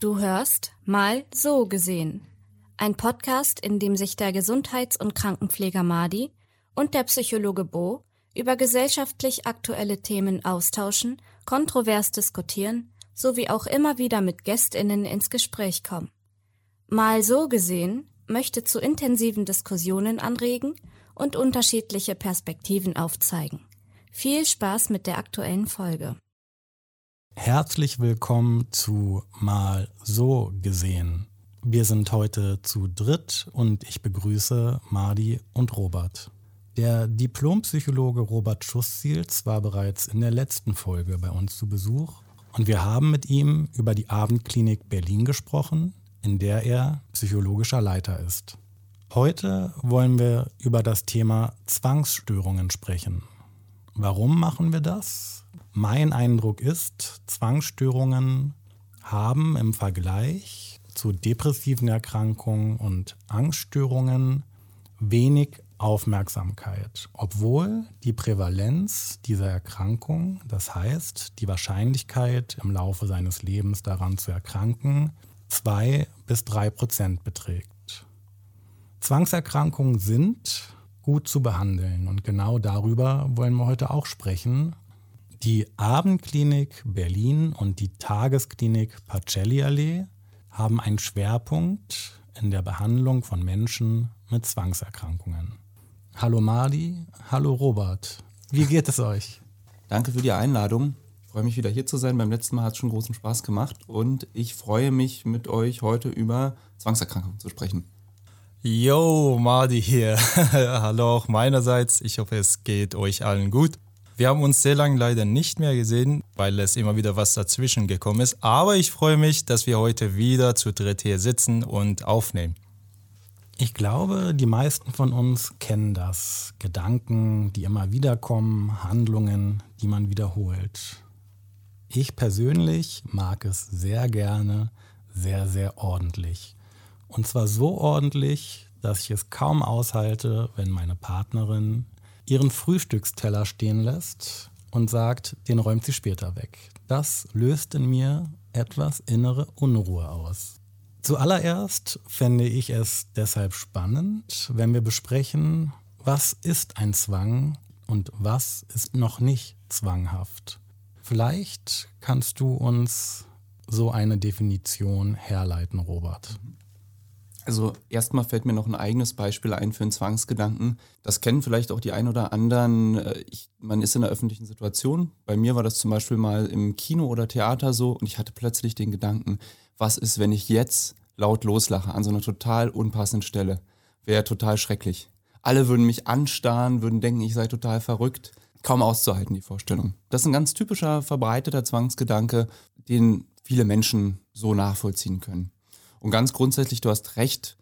Du hörst Mal so gesehen. Ein Podcast, in dem sich der Gesundheits- und Krankenpfleger Madi und der Psychologe Bo über gesellschaftlich aktuelle Themen austauschen, kontrovers diskutieren sowie auch immer wieder mit Gästinnen ins Gespräch kommen. Mal so gesehen möchte zu intensiven Diskussionen anregen und unterschiedliche Perspektiven aufzeigen. Viel Spaß mit der aktuellen Folge. Herzlich willkommen zu Mal so gesehen. Wir sind heute zu dritt und ich begrüße Mardi und Robert. Der Diplompsychologe Robert Schussziels war bereits in der letzten Folge bei uns zu Besuch und wir haben mit ihm über die Abendklinik Berlin gesprochen, in der er psychologischer Leiter ist. Heute wollen wir über das Thema Zwangsstörungen sprechen. Warum machen wir das? Mein Eindruck ist, Zwangsstörungen haben im Vergleich zu depressiven Erkrankungen und Angststörungen wenig Aufmerksamkeit, obwohl die Prävalenz dieser Erkrankung, das heißt die Wahrscheinlichkeit im Laufe seines Lebens daran zu erkranken, zwei bis drei Prozent beträgt. Zwangserkrankungen sind gut zu behandeln und genau darüber wollen wir heute auch sprechen, die Abendklinik Berlin und die Tagesklinik Pacelli Allee haben einen Schwerpunkt in der Behandlung von Menschen mit Zwangserkrankungen. Hallo Mardi, hallo Robert. Wie geht es euch? Danke für die Einladung. Ich freue mich wieder hier zu sein. Beim letzten Mal hat es schon großen Spaß gemacht und ich freue mich mit euch heute über Zwangserkrankungen zu sprechen. Yo, Mardi hier. Hallo auch meinerseits. Ich hoffe, es geht euch allen gut. Wir haben uns sehr lange leider nicht mehr gesehen, weil es immer wieder was dazwischen gekommen ist. Aber ich freue mich, dass wir heute wieder zu dritt hier sitzen und aufnehmen. Ich glaube, die meisten von uns kennen das. Gedanken, die immer wieder kommen, Handlungen, die man wiederholt. Ich persönlich mag es sehr gerne, sehr, sehr ordentlich. Und zwar so ordentlich, dass ich es kaum aushalte, wenn meine Partnerin ihren Frühstücksteller stehen lässt und sagt, den räumt sie später weg. Das löst in mir etwas innere Unruhe aus. Zuallererst fände ich es deshalb spannend, wenn wir besprechen, was ist ein Zwang und was ist noch nicht zwanghaft. Vielleicht kannst du uns so eine Definition herleiten, Robert. Also erstmal fällt mir noch ein eigenes Beispiel ein für einen Zwangsgedanken. Das kennen vielleicht auch die ein oder anderen. Äh, ich, man ist in einer öffentlichen Situation. Bei mir war das zum Beispiel mal im Kino oder Theater so und ich hatte plötzlich den Gedanken, was ist, wenn ich jetzt laut loslache an so einer total unpassenden Stelle? Wäre total schrecklich. Alle würden mich anstarren, würden denken, ich sei total verrückt. Kaum auszuhalten, die Vorstellung. Das ist ein ganz typischer verbreiteter Zwangsgedanke, den viele Menschen so nachvollziehen können. Und ganz grundsätzlich, du hast recht,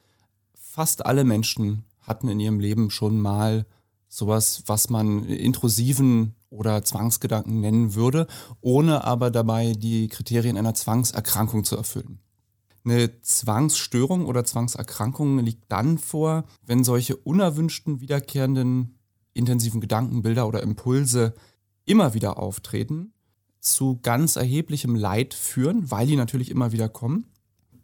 fast alle Menschen hatten in ihrem Leben schon mal sowas, was man intrusiven oder Zwangsgedanken nennen würde, ohne aber dabei die Kriterien einer Zwangserkrankung zu erfüllen. Eine Zwangsstörung oder Zwangserkrankung liegt dann vor, wenn solche unerwünschten, wiederkehrenden, intensiven Gedankenbilder oder Impulse immer wieder auftreten, zu ganz erheblichem Leid führen, weil die natürlich immer wieder kommen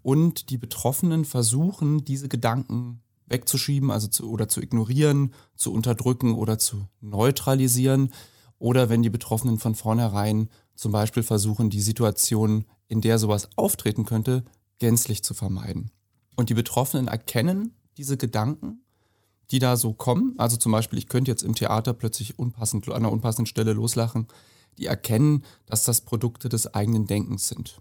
und die Betroffenen versuchen, diese Gedanken wegzuschieben, also zu, oder zu ignorieren, zu unterdrücken oder zu neutralisieren. Oder wenn die Betroffenen von vornherein zum Beispiel versuchen, die Situation, in der sowas auftreten könnte, gänzlich zu vermeiden. Und die Betroffenen erkennen diese Gedanken, die da so kommen. Also zum Beispiel, ich könnte jetzt im Theater plötzlich unpassend, an einer unpassenden Stelle loslachen. Die erkennen, dass das Produkte des eigenen Denkens sind.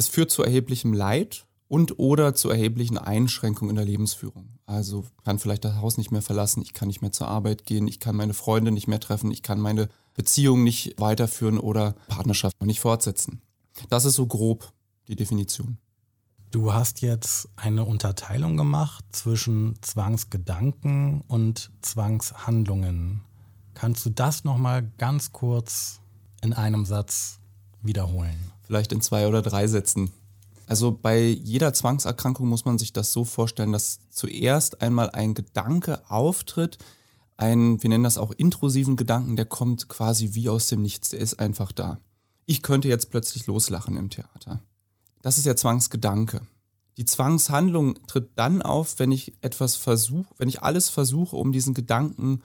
Es führt zu erheblichem Leid und oder zu erheblichen Einschränkungen in der Lebensführung. Also kann vielleicht das Haus nicht mehr verlassen, ich kann nicht mehr zur Arbeit gehen, ich kann meine Freunde nicht mehr treffen, ich kann meine Beziehung nicht weiterführen oder Partnerschaft nicht fortsetzen. Das ist so grob die Definition. Du hast jetzt eine Unterteilung gemacht zwischen Zwangsgedanken und Zwangshandlungen. Kannst du das noch mal ganz kurz in einem Satz wiederholen? Vielleicht in zwei oder drei Sätzen. Also bei jeder Zwangserkrankung muss man sich das so vorstellen, dass zuerst einmal ein Gedanke auftritt, ein, wir nennen das auch intrusiven Gedanken, der kommt quasi wie aus dem Nichts, der ist einfach da. Ich könnte jetzt plötzlich loslachen im Theater. das ist ja Zwangsgedanke. Die Zwangshandlung tritt dann auf, wenn ich etwas versuche, wenn ich alles versuche, um diesen Gedanken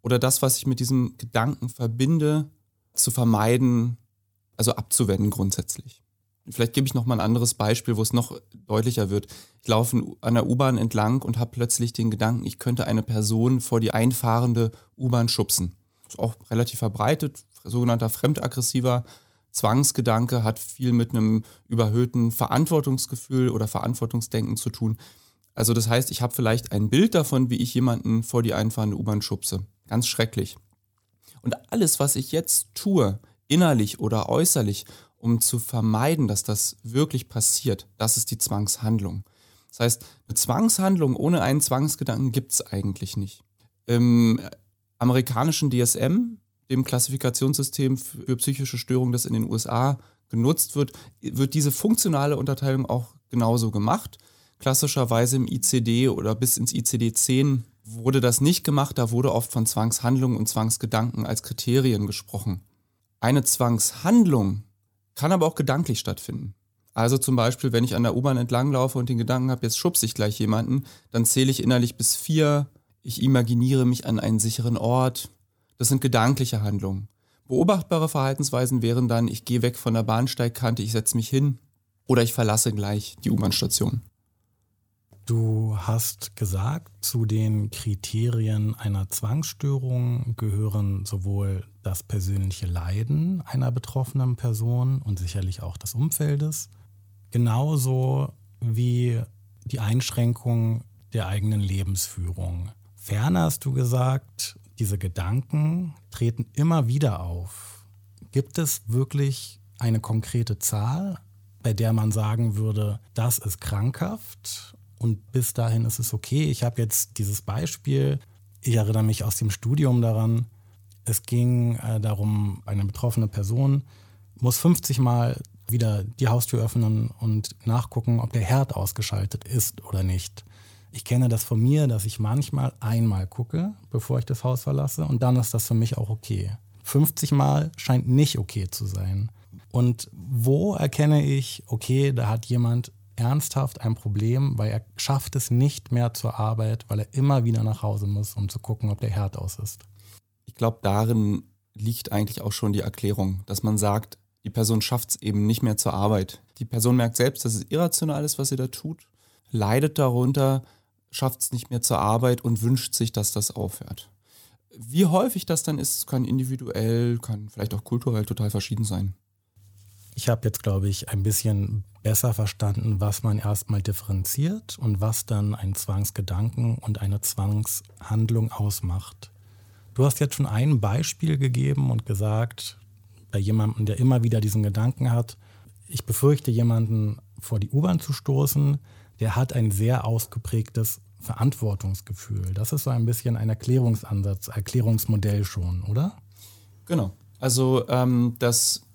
oder das, was ich mit diesem Gedanken verbinde, zu vermeiden, also abzuwenden grundsätzlich. Vielleicht gebe ich noch mal ein anderes Beispiel, wo es noch deutlicher wird. Ich laufe an der U-Bahn entlang und habe plötzlich den Gedanken, ich könnte eine Person vor die einfahrende U-Bahn schubsen. Das ist auch relativ verbreitet, sogenannter fremdaggressiver Zwangsgedanke hat viel mit einem überhöhten Verantwortungsgefühl oder Verantwortungsdenken zu tun. Also das heißt, ich habe vielleicht ein Bild davon, wie ich jemanden vor die einfahrende U-Bahn schubse. Ganz schrecklich. Und alles, was ich jetzt tue, innerlich oder äußerlich, um zu vermeiden, dass das wirklich passiert, das ist die Zwangshandlung. Das heißt, eine Zwangshandlung ohne einen Zwangsgedanken gibt es eigentlich nicht. Im amerikanischen DSM dem Klassifikationssystem für psychische Störungen, das in den USA genutzt wird, wird diese funktionale Unterteilung auch genauso gemacht. Klassischerweise im ICD oder bis ins ICD 10 wurde das nicht gemacht, da wurde oft von Zwangshandlungen und Zwangsgedanken als Kriterien gesprochen. Eine Zwangshandlung kann aber auch gedanklich stattfinden. Also zum Beispiel, wenn ich an der U-Bahn entlanglaufe und den Gedanken habe, jetzt schubse ich gleich jemanden, dann zähle ich innerlich bis vier, ich imaginiere mich an einen sicheren Ort, das sind gedankliche Handlungen. Beobachtbare Verhaltensweisen wären dann, ich gehe weg von der Bahnsteigkante, ich setze mich hin oder ich verlasse gleich die U-Bahn-Station. Du hast gesagt, zu den Kriterien einer Zwangsstörung gehören sowohl das persönliche Leiden einer betroffenen Person und sicherlich auch des Umfeldes, genauso wie die Einschränkung der eigenen Lebensführung. Ferner hast du gesagt, diese Gedanken treten immer wieder auf. Gibt es wirklich eine konkrete Zahl, bei der man sagen würde, das ist krankhaft und bis dahin ist es okay? Ich habe jetzt dieses Beispiel, ich erinnere mich aus dem Studium daran, es ging äh, darum, eine betroffene Person muss 50 Mal wieder die Haustür öffnen und nachgucken, ob der Herd ausgeschaltet ist oder nicht. Ich kenne das von mir, dass ich manchmal einmal gucke, bevor ich das Haus verlasse und dann ist das für mich auch okay. 50 Mal scheint nicht okay zu sein. Und wo erkenne ich, okay, da hat jemand ernsthaft ein Problem, weil er schafft es nicht mehr zur Arbeit, weil er immer wieder nach Hause muss, um zu gucken, ob der Herd aus ist. Ich glaube, darin liegt eigentlich auch schon die Erklärung, dass man sagt, die Person schafft es eben nicht mehr zur Arbeit. Die Person merkt selbst, dass es irrational ist, was sie da tut, leidet darunter, schafft es nicht mehr zur Arbeit und wünscht sich, dass das aufhört. Wie häufig das dann ist, kann individuell, kann vielleicht auch kulturell total verschieden sein. Ich habe jetzt, glaube ich, ein bisschen besser verstanden, was man erstmal differenziert und was dann ein Zwangsgedanken und eine Zwangshandlung ausmacht. Du hast jetzt schon ein Beispiel gegeben und gesagt, bei jemandem, der immer wieder diesen Gedanken hat, ich befürchte, jemanden vor die U-Bahn zu stoßen, der hat ein sehr ausgeprägtes Verantwortungsgefühl. Das ist so ein bisschen ein Erklärungsansatz, Erklärungsmodell schon, oder? Genau. Also ähm, das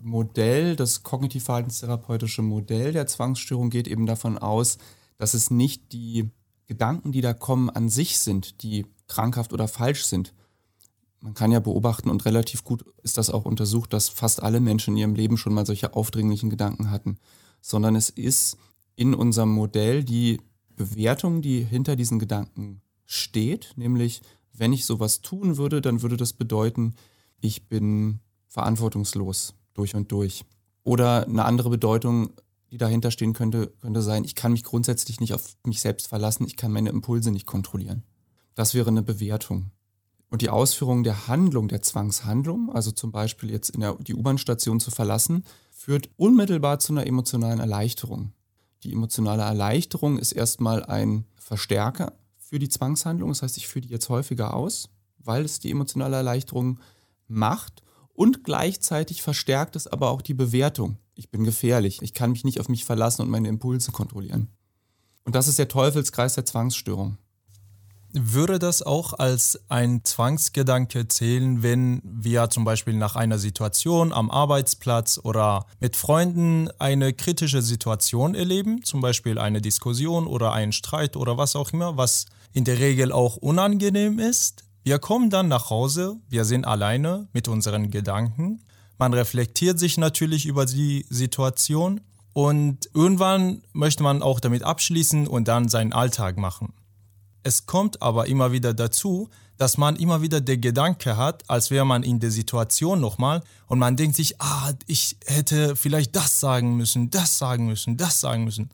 Modell, das kognitiv-verhaltenstherapeutische Modell der Zwangsstörung geht eben davon aus, dass es nicht die Gedanken, die da kommen, an sich sind, die krankhaft oder falsch sind. Man kann ja beobachten und relativ gut ist das auch untersucht, dass fast alle Menschen in ihrem Leben schon mal solche aufdringlichen Gedanken hatten, sondern es ist in unserem Modell die Bewertung, die hinter diesen Gedanken steht, nämlich wenn ich sowas tun würde, dann würde das bedeuten, ich bin verantwortungslos durch und durch. Oder eine andere Bedeutung, die dahinter stehen könnte, könnte sein, ich kann mich grundsätzlich nicht auf mich selbst verlassen, ich kann meine Impulse nicht kontrollieren. Das wäre eine Bewertung. Und die Ausführung der Handlung, der Zwangshandlung, also zum Beispiel jetzt in der, die U-Bahn-Station zu verlassen, führt unmittelbar zu einer emotionalen Erleichterung. Die emotionale Erleichterung ist erstmal ein Verstärker für die Zwangshandlung. Das heißt, ich führe die jetzt häufiger aus, weil es die emotionale Erleichterung macht. Und gleichzeitig verstärkt es aber auch die Bewertung. Ich bin gefährlich. Ich kann mich nicht auf mich verlassen und meine Impulse kontrollieren. Und das ist der Teufelskreis der Zwangsstörung. Würde das auch als ein Zwangsgedanke zählen, wenn wir zum Beispiel nach einer Situation am Arbeitsplatz oder mit Freunden eine kritische Situation erleben, zum Beispiel eine Diskussion oder einen Streit oder was auch immer, was in der Regel auch unangenehm ist? Wir kommen dann nach Hause, wir sind alleine mit unseren Gedanken. Man reflektiert sich natürlich über die Situation und irgendwann möchte man auch damit abschließen und dann seinen Alltag machen. Es kommt aber immer wieder dazu, dass man immer wieder der Gedanke hat, als wäre man in der Situation nochmal und man denkt sich, ah, ich hätte vielleicht das sagen müssen, das sagen müssen, das sagen müssen.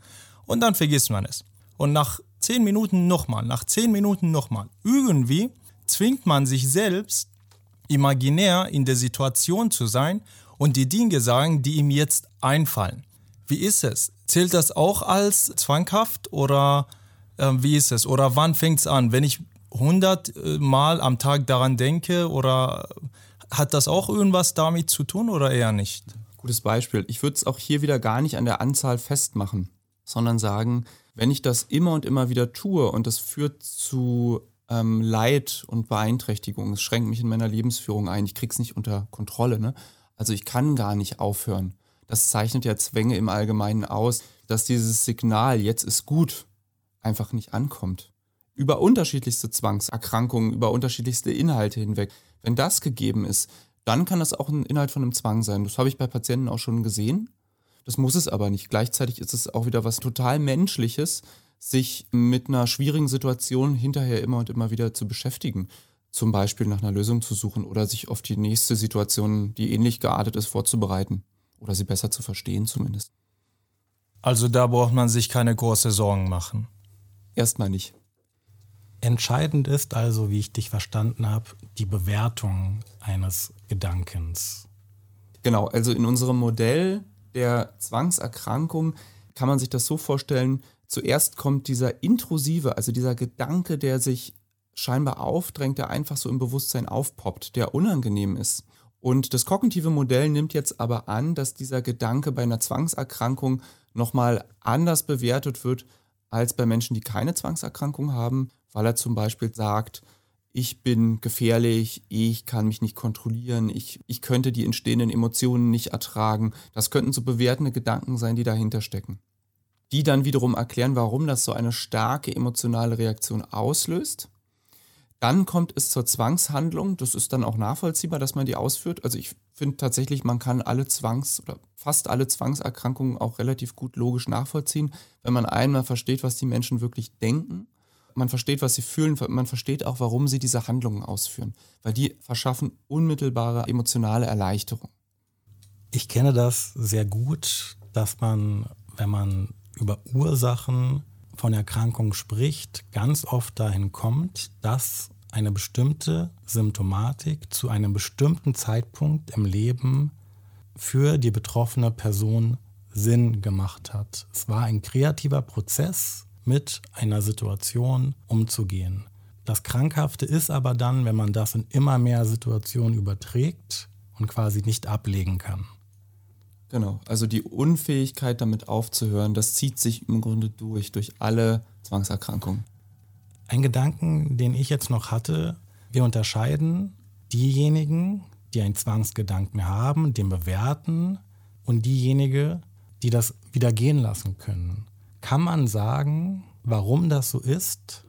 Und dann vergisst man es. Und nach zehn Minuten nochmal, nach zehn Minuten nochmal. Irgendwie zwingt man sich selbst, imaginär in der Situation zu sein und die Dinge sagen, die ihm jetzt einfallen. Wie ist es? Zählt das auch als zwanghaft oder äh, wie ist es? Oder wann fängt es an? Wenn ich 100 äh, Mal am Tag daran denke oder hat das auch irgendwas damit zu tun oder eher nicht? Gutes Beispiel. Ich würde es auch hier wieder gar nicht an der Anzahl festmachen, sondern sagen, wenn ich das immer und immer wieder tue und das führt zu ähm, Leid und Beeinträchtigung, es schränkt mich in meiner Lebensführung ein, ich krieg's nicht unter Kontrolle, ne? Also ich kann gar nicht aufhören. Das zeichnet ja Zwänge im Allgemeinen aus, dass dieses Signal, jetzt ist gut, einfach nicht ankommt. Über unterschiedlichste Zwangserkrankungen, über unterschiedlichste Inhalte hinweg. Wenn das gegeben ist, dann kann das auch ein Inhalt von einem Zwang sein. Das habe ich bei Patienten auch schon gesehen. Das muss es aber nicht. Gleichzeitig ist es auch wieder was total Menschliches, sich mit einer schwierigen Situation hinterher immer und immer wieder zu beschäftigen. Zum Beispiel nach einer Lösung zu suchen oder sich auf die nächste Situation, die ähnlich geartet ist, vorzubereiten. Oder sie besser zu verstehen zumindest. Also da braucht man sich keine große Sorgen machen. Erstmal nicht. Entscheidend ist also, wie ich dich verstanden habe, die Bewertung eines Gedankens. Genau, also in unserem Modell der Zwangserkrankung kann man sich das so vorstellen, zuerst kommt dieser intrusive, also dieser Gedanke, der sich scheinbar aufdrängt, der einfach so im Bewusstsein aufpoppt, der unangenehm ist. Und das kognitive Modell nimmt jetzt aber an, dass dieser Gedanke bei einer Zwangserkrankung nochmal anders bewertet wird als bei Menschen, die keine Zwangserkrankung haben, weil er zum Beispiel sagt, ich bin gefährlich, ich kann mich nicht kontrollieren, ich, ich könnte die entstehenden Emotionen nicht ertragen. Das könnten so bewertende Gedanken sein, die dahinter stecken. Die dann wiederum erklären, warum das so eine starke emotionale Reaktion auslöst. Dann kommt es zur Zwangshandlung. Das ist dann auch nachvollziehbar, dass man die ausführt. Also ich finde tatsächlich, man kann alle Zwangs- oder fast alle Zwangserkrankungen auch relativ gut logisch nachvollziehen, wenn man einmal versteht, was die Menschen wirklich denken. Man versteht, was sie fühlen, man versteht auch, warum sie diese Handlungen ausführen, weil die verschaffen unmittelbare emotionale Erleichterung. Ich kenne das sehr gut, dass man, wenn man über Ursachen von Erkrankungen spricht, ganz oft dahin kommt, dass eine bestimmte Symptomatik zu einem bestimmten Zeitpunkt im Leben für die betroffene Person Sinn gemacht hat. Es war ein kreativer Prozess, mit einer Situation umzugehen. Das Krankhafte ist aber dann, wenn man das in immer mehr Situationen überträgt und quasi nicht ablegen kann. Genau, also die Unfähigkeit damit aufzuhören, das zieht sich im Grunde durch, durch alle Zwangserkrankungen. Ein Gedanken, den ich jetzt noch hatte, wir unterscheiden diejenigen, die einen Zwangsgedanken haben, den bewerten und diejenigen, die das wieder gehen lassen können. Kann man sagen, warum das so ist?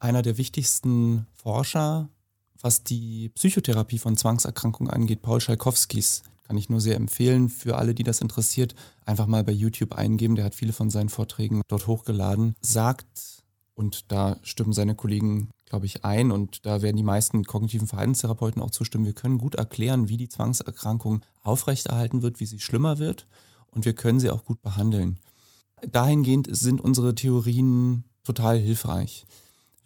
Einer der wichtigsten Forscher, was die Psychotherapie von Zwangserkrankungen angeht, Paul Schalkowskis, kann ich nur sehr empfehlen für alle, die das interessiert. Einfach mal bei YouTube eingeben. Der hat viele von seinen Vorträgen dort hochgeladen. Sagt, und da stimmen seine Kollegen, glaube ich, ein und da werden die meisten kognitiven Verhaltenstherapeuten auch zustimmen. Wir können gut erklären, wie die Zwangserkrankung aufrechterhalten wird, wie sie schlimmer wird und wir können sie auch gut behandeln. Dahingehend sind unsere Theorien total hilfreich.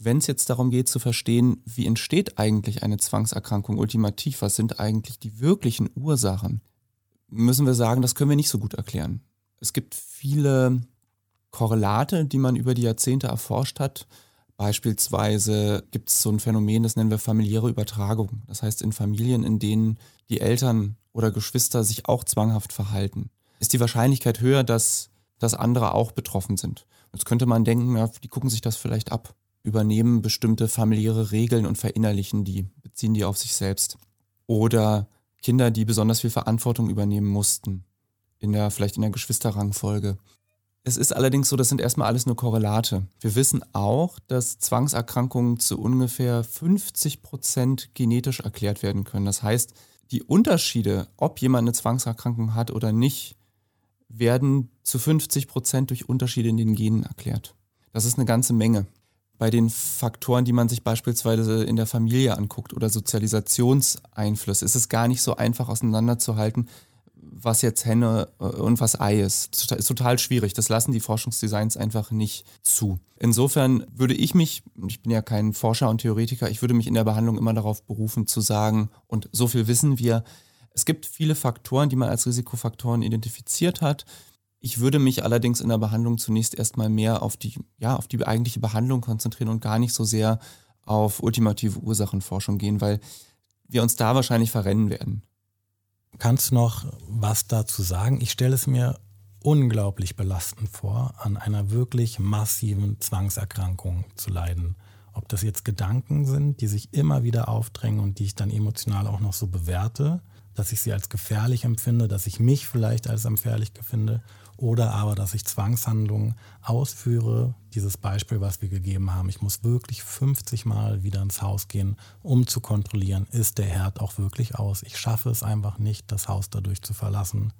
Wenn es jetzt darum geht zu verstehen, wie entsteht eigentlich eine Zwangserkrankung ultimativ, was sind eigentlich die wirklichen Ursachen, müssen wir sagen, das können wir nicht so gut erklären. Es gibt viele Korrelate, die man über die Jahrzehnte erforscht hat. Beispielsweise gibt es so ein Phänomen, das nennen wir familiäre Übertragung. Das heißt, in Familien, in denen die Eltern oder Geschwister sich auch zwanghaft verhalten, ist die Wahrscheinlichkeit höher, dass, dass andere auch betroffen sind. Jetzt könnte man denken, ja, die gucken sich das vielleicht ab übernehmen bestimmte familiäre Regeln und verinnerlichen die, beziehen die auf sich selbst. Oder Kinder, die besonders viel Verantwortung übernehmen mussten, in der, vielleicht in der Geschwisterrangfolge. Es ist allerdings so, das sind erstmal alles nur Korrelate. Wir wissen auch, dass Zwangserkrankungen zu ungefähr 50 Prozent genetisch erklärt werden können. Das heißt, die Unterschiede, ob jemand eine Zwangserkrankung hat oder nicht, werden zu 50 Prozent durch Unterschiede in den Genen erklärt. Das ist eine ganze Menge. Bei den Faktoren, die man sich beispielsweise in der Familie anguckt oder Sozialisationseinflüsse, ist es gar nicht so einfach auseinanderzuhalten, was jetzt Henne äh, und was Ei ist. Das ist total schwierig. Das lassen die Forschungsdesigns einfach nicht zu. Insofern würde ich mich, ich bin ja kein Forscher und Theoretiker, ich würde mich in der Behandlung immer darauf berufen zu sagen, und so viel wissen wir, es gibt viele Faktoren, die man als Risikofaktoren identifiziert hat. Ich würde mich allerdings in der Behandlung zunächst erstmal mehr auf die, ja, auf die eigentliche Behandlung konzentrieren und gar nicht so sehr auf ultimative Ursachenforschung gehen, weil wir uns da wahrscheinlich verrennen werden. Kannst du noch was dazu sagen? Ich stelle es mir unglaublich belastend vor, an einer wirklich massiven Zwangserkrankung zu leiden. Ob das jetzt Gedanken sind, die sich immer wieder aufdrängen und die ich dann emotional auch noch so bewerte, dass ich sie als gefährlich empfinde, dass ich mich vielleicht als gefährlich empfinde oder aber, dass ich Zwangshandlungen ausführe. Dieses Beispiel, was wir gegeben haben. Ich muss wirklich 50 Mal wieder ins Haus gehen, um zu kontrollieren, ist der Herd auch wirklich aus. Ich schaffe es einfach nicht, das Haus dadurch zu verlassen,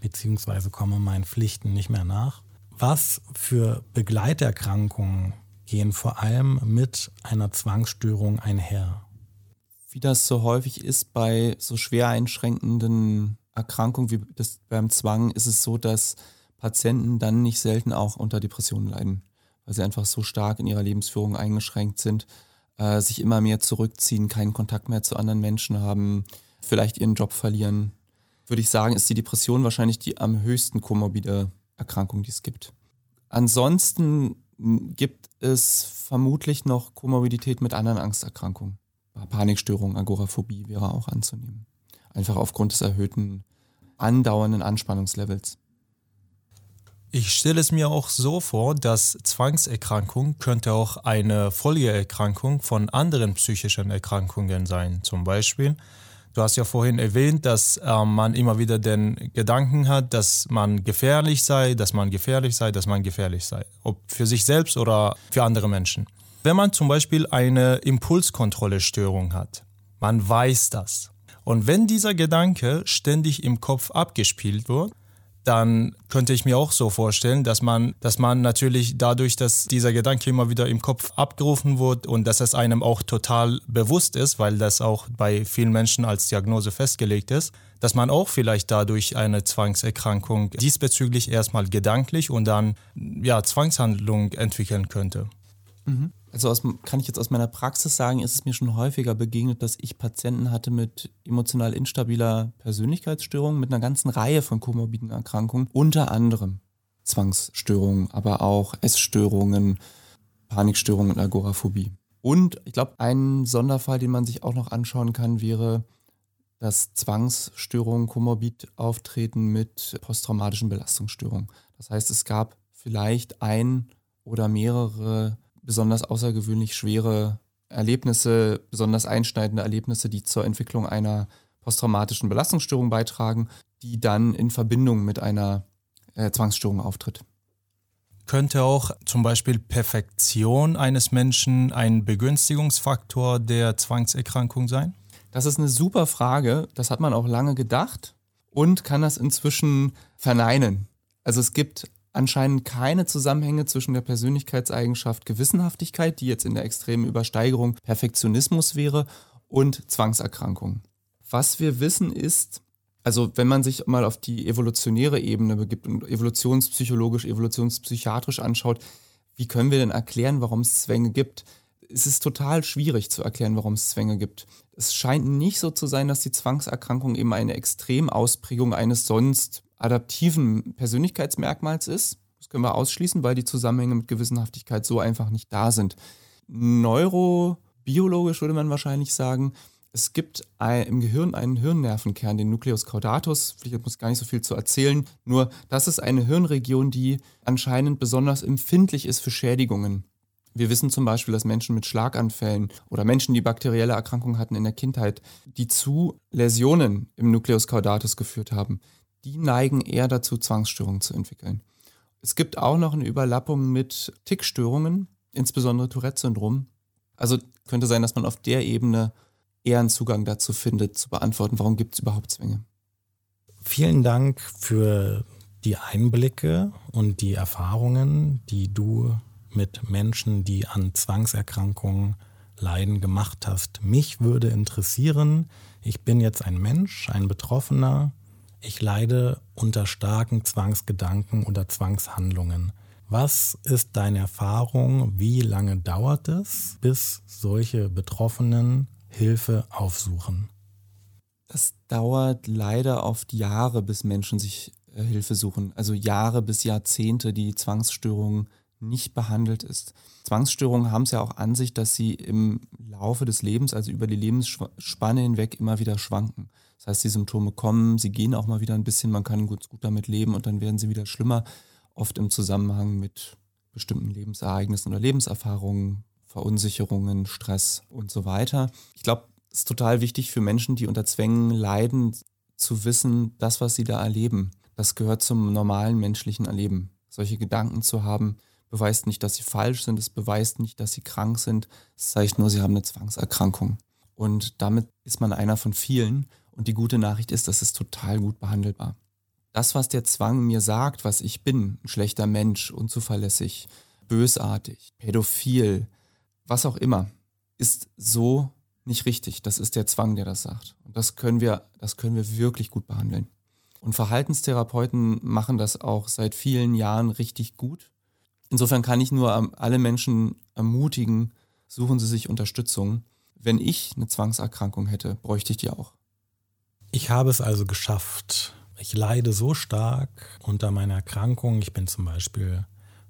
beziehungsweise komme meinen Pflichten nicht mehr nach. Was für Begleiterkrankungen gehen vor allem mit einer Zwangsstörung einher? Wie das so häufig ist bei so schwer einschränkenden Erkrankungen wie das beim Zwang, ist es so, dass Patienten dann nicht selten auch unter Depressionen leiden, weil sie einfach so stark in ihrer Lebensführung eingeschränkt sind, äh, sich immer mehr zurückziehen, keinen Kontakt mehr zu anderen Menschen haben, vielleicht ihren Job verlieren. Würde ich sagen, ist die Depression wahrscheinlich die am höchsten komorbide Erkrankung, die es gibt. Ansonsten gibt es vermutlich noch Komorbidität mit anderen Angsterkrankungen. Panikstörung, Agoraphobie wäre auch anzunehmen. Einfach aufgrund des erhöhten andauernden Anspannungslevels. Ich stelle es mir auch so vor, dass Zwangserkrankung könnte auch eine Folgeerkrankung von anderen psychischen Erkrankungen sein. Zum Beispiel, du hast ja vorhin erwähnt, dass äh, man immer wieder den Gedanken hat, dass man gefährlich sei, dass man gefährlich sei, dass man gefährlich sei. Ob für sich selbst oder für andere Menschen. Wenn man zum Beispiel eine Impulskontrollestörung hat, man weiß das. Und wenn dieser Gedanke ständig im Kopf abgespielt wird, dann könnte ich mir auch so vorstellen, dass man, dass man natürlich dadurch, dass dieser Gedanke immer wieder im Kopf abgerufen wird und dass es einem auch total bewusst ist, weil das auch bei vielen Menschen als Diagnose festgelegt ist, dass man auch vielleicht dadurch eine Zwangserkrankung diesbezüglich erstmal gedanklich und dann ja Zwangshandlung entwickeln könnte. Mhm. Also aus, kann ich jetzt aus meiner Praxis sagen, ist es mir schon häufiger begegnet, dass ich Patienten hatte mit emotional instabiler Persönlichkeitsstörung, mit einer ganzen Reihe von komorbiden Erkrankungen, unter anderem Zwangsstörungen, aber auch Essstörungen, Panikstörungen und Agoraphobie. Und ich glaube, ein Sonderfall, den man sich auch noch anschauen kann, wäre, dass Zwangsstörungen komorbid auftreten mit posttraumatischen Belastungsstörungen. Das heißt, es gab vielleicht ein oder mehrere besonders außergewöhnlich schwere Erlebnisse, besonders einschneidende Erlebnisse, die zur Entwicklung einer posttraumatischen Belastungsstörung beitragen, die dann in Verbindung mit einer äh, Zwangsstörung auftritt. Könnte auch zum Beispiel Perfektion eines Menschen ein Begünstigungsfaktor der Zwangserkrankung sein? Das ist eine super Frage. Das hat man auch lange gedacht und kann das inzwischen verneinen. Also es gibt anscheinend keine Zusammenhänge zwischen der Persönlichkeitseigenschaft Gewissenhaftigkeit, die jetzt in der extremen Übersteigerung Perfektionismus wäre, und Zwangserkrankung. Was wir wissen ist, also wenn man sich mal auf die evolutionäre Ebene begibt und evolutionspsychologisch, evolutionspsychiatrisch anschaut, wie können wir denn erklären, warum es Zwänge gibt? Es ist total schwierig zu erklären, warum es Zwänge gibt. Es scheint nicht so zu sein, dass die Zwangserkrankung eben eine Extremausprägung eines sonst adaptiven Persönlichkeitsmerkmals ist. Das können wir ausschließen, weil die Zusammenhänge mit Gewissenhaftigkeit so einfach nicht da sind. Neurobiologisch würde man wahrscheinlich sagen, es gibt im Gehirn einen Hirnnervenkern, den Nucleus caudatus. Vielleicht muss gar nicht so viel zu erzählen. Nur das ist eine Hirnregion, die anscheinend besonders empfindlich ist für Schädigungen. Wir wissen zum Beispiel, dass Menschen mit Schlaganfällen oder Menschen, die bakterielle Erkrankungen hatten in der Kindheit, die zu Läsionen im Nucleus caudatus geführt haben, die neigen eher dazu, Zwangsstörungen zu entwickeln. Es gibt auch noch eine Überlappung mit Tickstörungen, insbesondere Tourette-Syndrom. Also könnte sein, dass man auf der Ebene eher einen Zugang dazu findet, zu beantworten, warum gibt es überhaupt Zwänge. Vielen Dank für Die Einblicke und die Erfahrungen, die du mit Menschen, die an Zwangserkrankungen leiden, gemacht hast. Mich würde interessieren, ich bin jetzt ein Mensch, ein Betroffener, ich leide unter starken Zwangsgedanken oder Zwangshandlungen. Was ist deine Erfahrung? Wie lange dauert es, bis solche Betroffenen Hilfe aufsuchen? Das dauert leider oft Jahre, bis Menschen sich äh, Hilfe suchen. Also Jahre bis Jahrzehnte, die Zwangsstörung nicht behandelt ist. Zwangsstörungen haben es ja auch an sich, dass sie im Laufe des Lebens, also über die Lebensspanne hinweg, immer wieder schwanken. Das heißt, die Symptome kommen, sie gehen auch mal wieder ein bisschen, man kann gut, gut damit leben und dann werden sie wieder schlimmer, oft im Zusammenhang mit bestimmten Lebensereignissen oder Lebenserfahrungen, Verunsicherungen, Stress und so weiter. Ich glaube, es ist total wichtig für Menschen, die unter Zwängen leiden, zu wissen, das, was sie da erleben, das gehört zum normalen menschlichen Erleben. Solche Gedanken zu haben, beweist nicht, dass sie falsch sind, es beweist nicht, dass sie krank sind, es zeigt nur, sie haben eine Zwangserkrankung. Und damit ist man einer von vielen. Und die gute Nachricht ist, das ist total gut behandelbar. Das, was der Zwang mir sagt, was ich bin, ein schlechter Mensch, unzuverlässig, bösartig, pädophil, was auch immer, ist so nicht richtig. Das ist der Zwang, der das sagt. Und das können wir, das können wir wirklich gut behandeln. Und Verhaltenstherapeuten machen das auch seit vielen Jahren richtig gut. Insofern kann ich nur alle Menschen ermutigen, suchen Sie sich Unterstützung. Wenn ich eine Zwangserkrankung hätte, bräuchte ich die auch. Ich habe es also geschafft. Ich leide so stark unter meiner Erkrankung. Ich bin zum Beispiel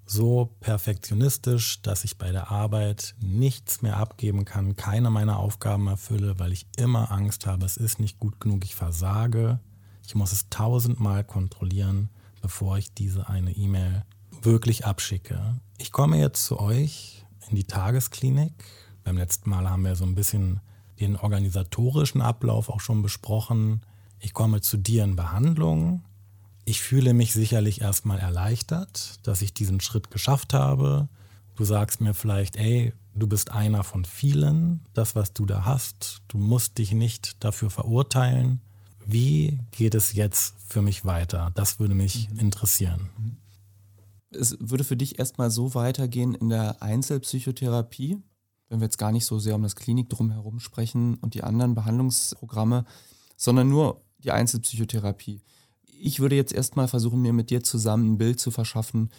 so perfektionistisch, dass ich bei der Arbeit nichts mehr abgeben kann, keine meiner Aufgaben erfülle, weil ich immer Angst habe, es ist nicht gut genug, ich versage. Ich muss es tausendmal kontrollieren, bevor ich diese eine E-Mail wirklich abschicke. Ich komme jetzt zu euch in die Tagesklinik. Beim letzten Mal haben wir so ein bisschen den organisatorischen Ablauf auch schon besprochen. Ich komme zu dir in Behandlung. Ich fühle mich sicherlich erstmal erleichtert, dass ich diesen Schritt geschafft habe. Du sagst mir vielleicht, ey, du bist einer von vielen, das, was du da hast. Du musst dich nicht dafür verurteilen. Wie geht es jetzt für mich weiter? Das würde mich mhm. interessieren. Mhm es würde für dich erstmal so weitergehen in der Einzelpsychotherapie, wenn wir jetzt gar nicht so sehr um das Klinik drumherum sprechen und die anderen Behandlungsprogramme, sondern nur die Einzelpsychotherapie. Ich würde jetzt erstmal versuchen, mir mit dir zusammen ein Bild zu verschaffen,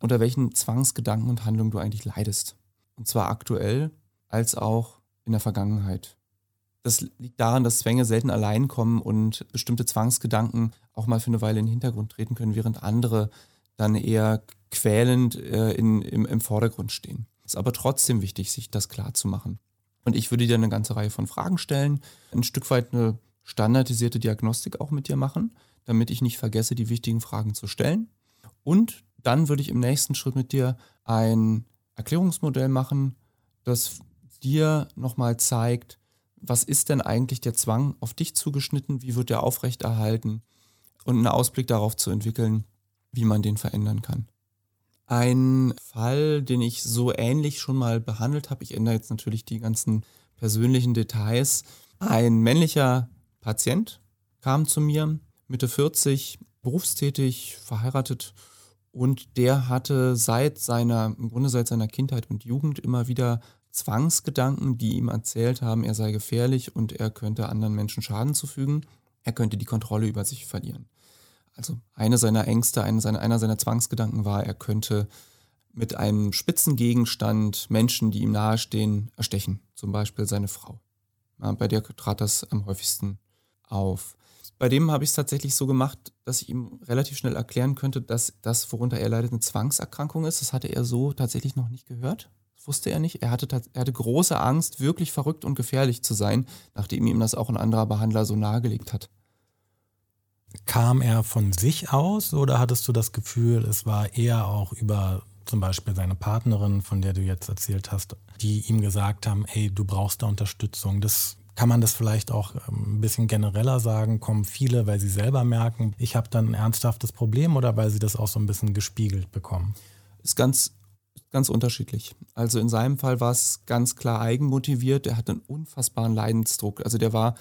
unter welchen Zwangsgedanken und Handlungen du eigentlich leidest. Und zwar aktuell als auch in der Vergangenheit. Das liegt daran, dass Zwänge selten allein kommen und bestimmte Zwangsgedanken auch mal für eine Weile in den Hintergrund treten können, während andere dann eher quälend äh, in, im, im Vordergrund stehen. Ist aber trotzdem wichtig, sich das klar zu machen. Und ich würde dir eine ganze Reihe von Fragen stellen, ein Stück weit eine standardisierte Diagnostik auch mit dir machen, damit ich nicht vergesse, die wichtigen Fragen zu stellen. Und dann würde ich im nächsten Schritt mit dir ein Erklärungsmodell machen, das dir nochmal zeigt, was ist denn eigentlich der Zwang auf dich zugeschnitten, wie wird der aufrechterhalten und einen Ausblick darauf zu entwickeln, wie man den verändern kann. Ein Fall, den ich so ähnlich schon mal behandelt habe, ich ändere jetzt natürlich die ganzen persönlichen Details. Ein männlicher Patient kam zu mir, Mitte 40, berufstätig, verheiratet und der hatte seit seiner, im Grunde seit seiner Kindheit und Jugend immer wieder Zwangsgedanken, die ihm erzählt haben, er sei gefährlich und er könnte anderen Menschen Schaden zufügen. Er könnte die Kontrolle über sich verlieren. Also eine seiner Ängste, eine seiner, einer seiner Zwangsgedanken war, er könnte mit einem spitzen Gegenstand Menschen, die ihm nahestehen, erstechen. Zum Beispiel seine Frau. Bei der trat das am häufigsten auf. Bei dem habe ich es tatsächlich so gemacht, dass ich ihm relativ schnell erklären könnte, dass das, worunter er leidet, eine Zwangserkrankung ist. Das hatte er so tatsächlich noch nicht gehört. Das wusste er nicht. Er hatte, er hatte große Angst, wirklich verrückt und gefährlich zu sein, nachdem ihm das auch ein anderer Behandler so nahegelegt hat. Kam er von sich aus oder hattest du das Gefühl, es war eher auch über zum Beispiel seine Partnerin, von der du jetzt erzählt hast, die ihm gesagt haben, hey, du brauchst da Unterstützung. Das kann man das vielleicht auch ähm, ein bisschen genereller sagen, kommen viele, weil sie selber merken, ich habe dann ein ernsthaftes Problem oder weil sie das auch so ein bisschen gespiegelt bekommen? Ist ganz ganz unterschiedlich. Also in seinem Fall war es ganz klar eigenmotiviert. Er hatte einen unfassbaren Leidensdruck. Also der war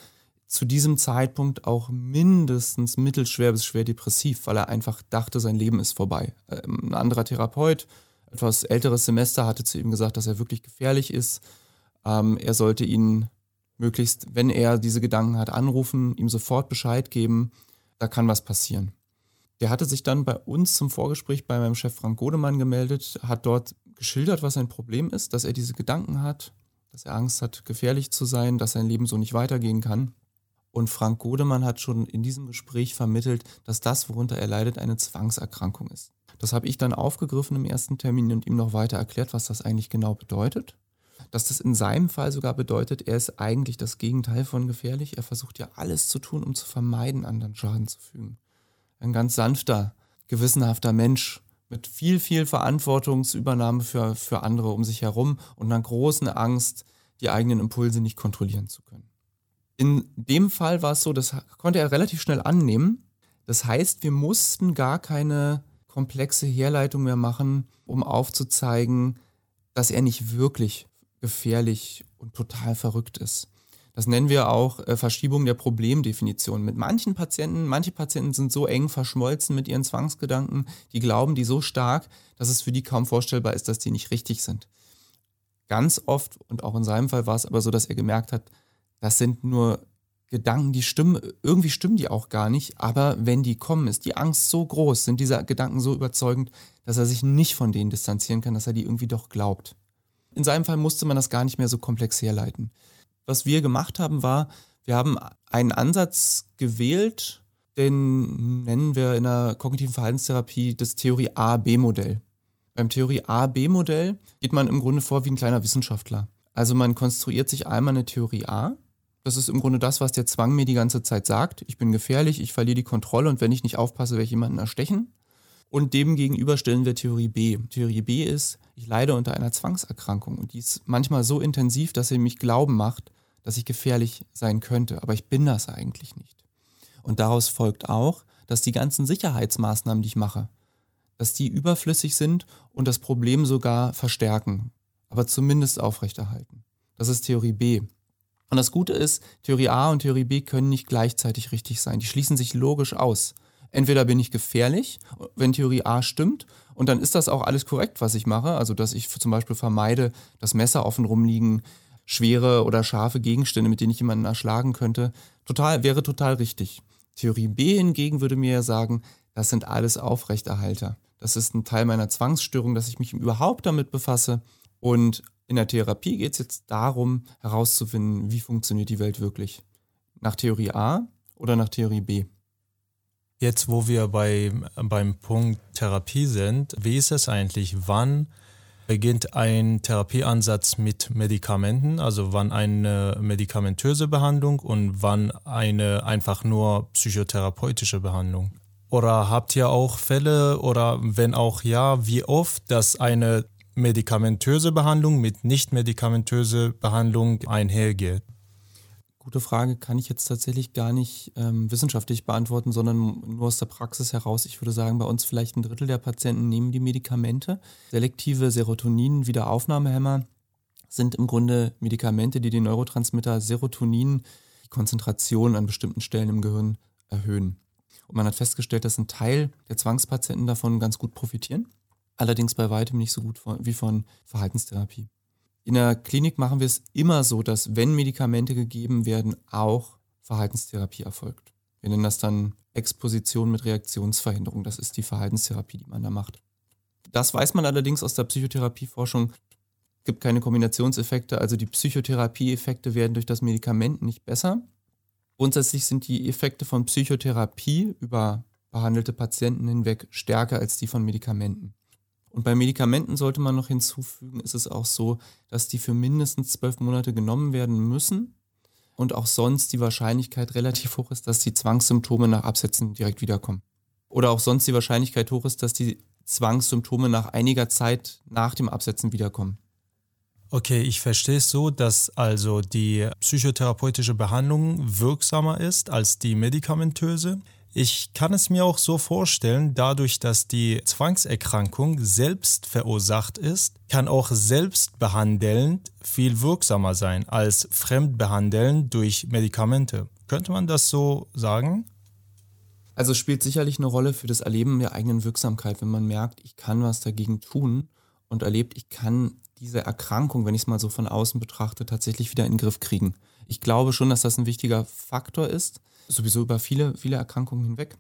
zu diesem Zeitpunkt auch mindestens mittelschwer bis schwer depressiv, weil er einfach dachte, sein Leben ist vorbei. Ähm, ein anderer Therapeut, etwas älteres Semester, hatte zu ihm gesagt, dass er wirklich gefährlich ist. Ähm, er sollte ihn möglichst, wenn er diese Gedanken hat, anrufen, ihm sofort Bescheid geben, da kann was passieren. Der hatte sich dann bei uns zum Vorgespräch bei meinem Chef Frank Godemann gemeldet, hat dort geschildert, was sein Problem ist, dass er diese Gedanken hat, dass er Angst hat, gefährlich zu sein, dass sein Leben so nicht weitergehen kann. Und Frank Godemann hat schon in diesem Gespräch vermittelt, dass das, worunter er leidet, eine Zwangserkrankung ist. Das habe ich dann aufgegriffen im ersten Termin und ihm noch weiter erklärt, was das eigentlich genau bedeutet. Dass das in seinem Fall sogar bedeutet, er ist eigentlich das Gegenteil von gefährlich. Er versucht ja alles zu tun, um zu vermeiden, anderen Schaden zu fügen ein ganz sanfter, gewissenhafter Mensch mit viel, viel Verantwortungsübernahme für, für andere um sich herum und einer großen Angst, die eigenen Impulse nicht kontrollieren zu können. In dem Fall war es so, das konnte er relativ schnell annehmen. Das heißt, wir mussten gar keine komplexe Herleitung mehr machen, um aufzuzeigen, dass er nicht wirklich gefährlich und total verrückt ist. Das nennen wir auch äh, Verschiebung der Problemdefinition. Mit manchen Patienten, manche Patienten sind so eng verschmolzen mit ihren Zwangsgedanken, die glauben die so stark, dass es für die kaum vorstellbar ist, dass die nicht richtig sind. Ganz oft, und auch in seinem Fall war es aber so, dass er gemerkt hat, das sind nur Gedanken, die stimmen, irgendwie stimmen die auch gar nicht, aber wenn die kommen, ist die Angst so groß, sind diese Gedanken so überzeugend, dass er sich nicht von denen distanzieren kann, dass er die irgendwie doch glaubt. In seinem Fall musste man das gar nicht mehr so komplex herleiten was wir gemacht haben, war, wir haben einen Ansatz gewählt, den nennen wir in der kognitiven Verhaltenstherapie das Theorie A-B-Modell. Beim Theorie A-B-Modell geht man im Grunde vor wie ein kleiner Wissenschaftler. Also man konstruiert sich einmal eine Theorie A. Das ist im Grunde das, was der Zwang mir die ganze Zeit sagt. Ich bin gefährlich, ich verliere die Kontrolle und wenn ich nicht aufpasse, werde ich jemanden erstechen. Und dem gegenüber stellen wir Theorie B. Theorie B ist, ich leide unter einer Zwangserkrankung und die ist manchmal so intensiv, dass sie mich glauben macht, dass ich gefährlich sein könnte, aber ich bin das eigentlich nicht. Und daraus folgt auch, dass die ganzen Sicherheitsmaßnahmen, die ich mache, dass die überflüssig sind und das Problem sogar verstärken, aber zumindest aufrechterhalten. Das ist Theorie B. Und das Gute ist, Theorie A und Theorie B können nicht gleichzeitig richtig sein. Die schließen sich logisch aus. Entweder bin ich gefährlich, wenn Theorie A stimmt, und dann ist das auch alles korrekt, was ich mache. Also, dass ich zum Beispiel vermeide, dass Messer offen rumliegen, schwere oder scharfe Gegenstände, mit denen ich jemanden erschlagen könnte, total, wäre total richtig. Theorie B hingegen würde mir ja sagen, das sind alles Aufrechterhalter. Das ist ein Teil meiner Zwangsstörung, dass ich mich überhaupt damit befasse. Und in der Therapie geht es jetzt darum, herauszufinden, wie funktioniert die Welt wirklich. Nach Theorie A oder nach Theorie B. Jetzt, wo wir bei, beim Punkt Therapie sind, wie ist es eigentlich? Wann beginnt ein Therapieansatz mit Medikamenten, also wann eine medikamentöse Behandlung und wann eine einfach nur psychotherapeutische Behandlung? Oder habt ihr auch Fälle oder wenn auch ja, wie oft, dass eine medikamentöse Behandlung mit nicht medikamentöse Behandlung einhergeht? Gute Frage, kann ich jetzt tatsächlich gar nicht ähm, wissenschaftlich beantworten, sondern nur aus der Praxis heraus. Ich würde sagen, bei uns vielleicht ein Drittel der Patienten nehmen die Medikamente. Selektive Serotonin-Wiederaufnahmehämmer sind im Grunde Medikamente, die den Neurotransmitter Serotonin, die Konzentration an bestimmten Stellen im Gehirn erhöhen. Und man hat festgestellt, dass ein Teil der Zwangspatienten davon ganz gut profitieren, allerdings bei weitem nicht so gut wie von Verhaltenstherapie. In der Klinik machen wir es immer so, dass wenn Medikamente gegeben werden, auch Verhaltenstherapie erfolgt. Wir nennen das dann Exposition mit Reaktionsverhinderung. Das ist die Verhaltenstherapie, die man da macht. Das weiß man allerdings aus der Psychotherapieforschung. Es gibt keine Kombinationseffekte, also die Psychotherapieeffekte werden durch das Medikament nicht besser. Grundsätzlich sind die Effekte von Psychotherapie über behandelte Patienten hinweg stärker als die von Medikamenten. Und bei Medikamenten sollte man noch hinzufügen, ist es auch so, dass die für mindestens zwölf Monate genommen werden müssen und auch sonst die Wahrscheinlichkeit relativ hoch ist, dass die Zwangssymptome nach Absetzen direkt wiederkommen. Oder auch sonst die Wahrscheinlichkeit hoch ist, dass die Zwangssymptome nach einiger Zeit nach dem Absetzen wiederkommen. Okay, ich verstehe es so, dass also die psychotherapeutische Behandlung wirksamer ist als die medikamentöse. Ich kann es mir auch so vorstellen, dadurch, dass die Zwangserkrankung selbst verursacht ist, kann auch selbstbehandelnd viel wirksamer sein als fremdbehandeln durch Medikamente. Könnte man das so sagen? Also spielt sicherlich eine Rolle für das Erleben der eigenen Wirksamkeit, wenn man merkt, ich kann was dagegen tun und erlebt, ich kann diese Erkrankung, wenn ich es mal so von außen betrachte, tatsächlich wieder in den Griff kriegen. Ich glaube schon, dass das ein wichtiger Faktor ist, sowieso über viele, viele Erkrankungen hinweg.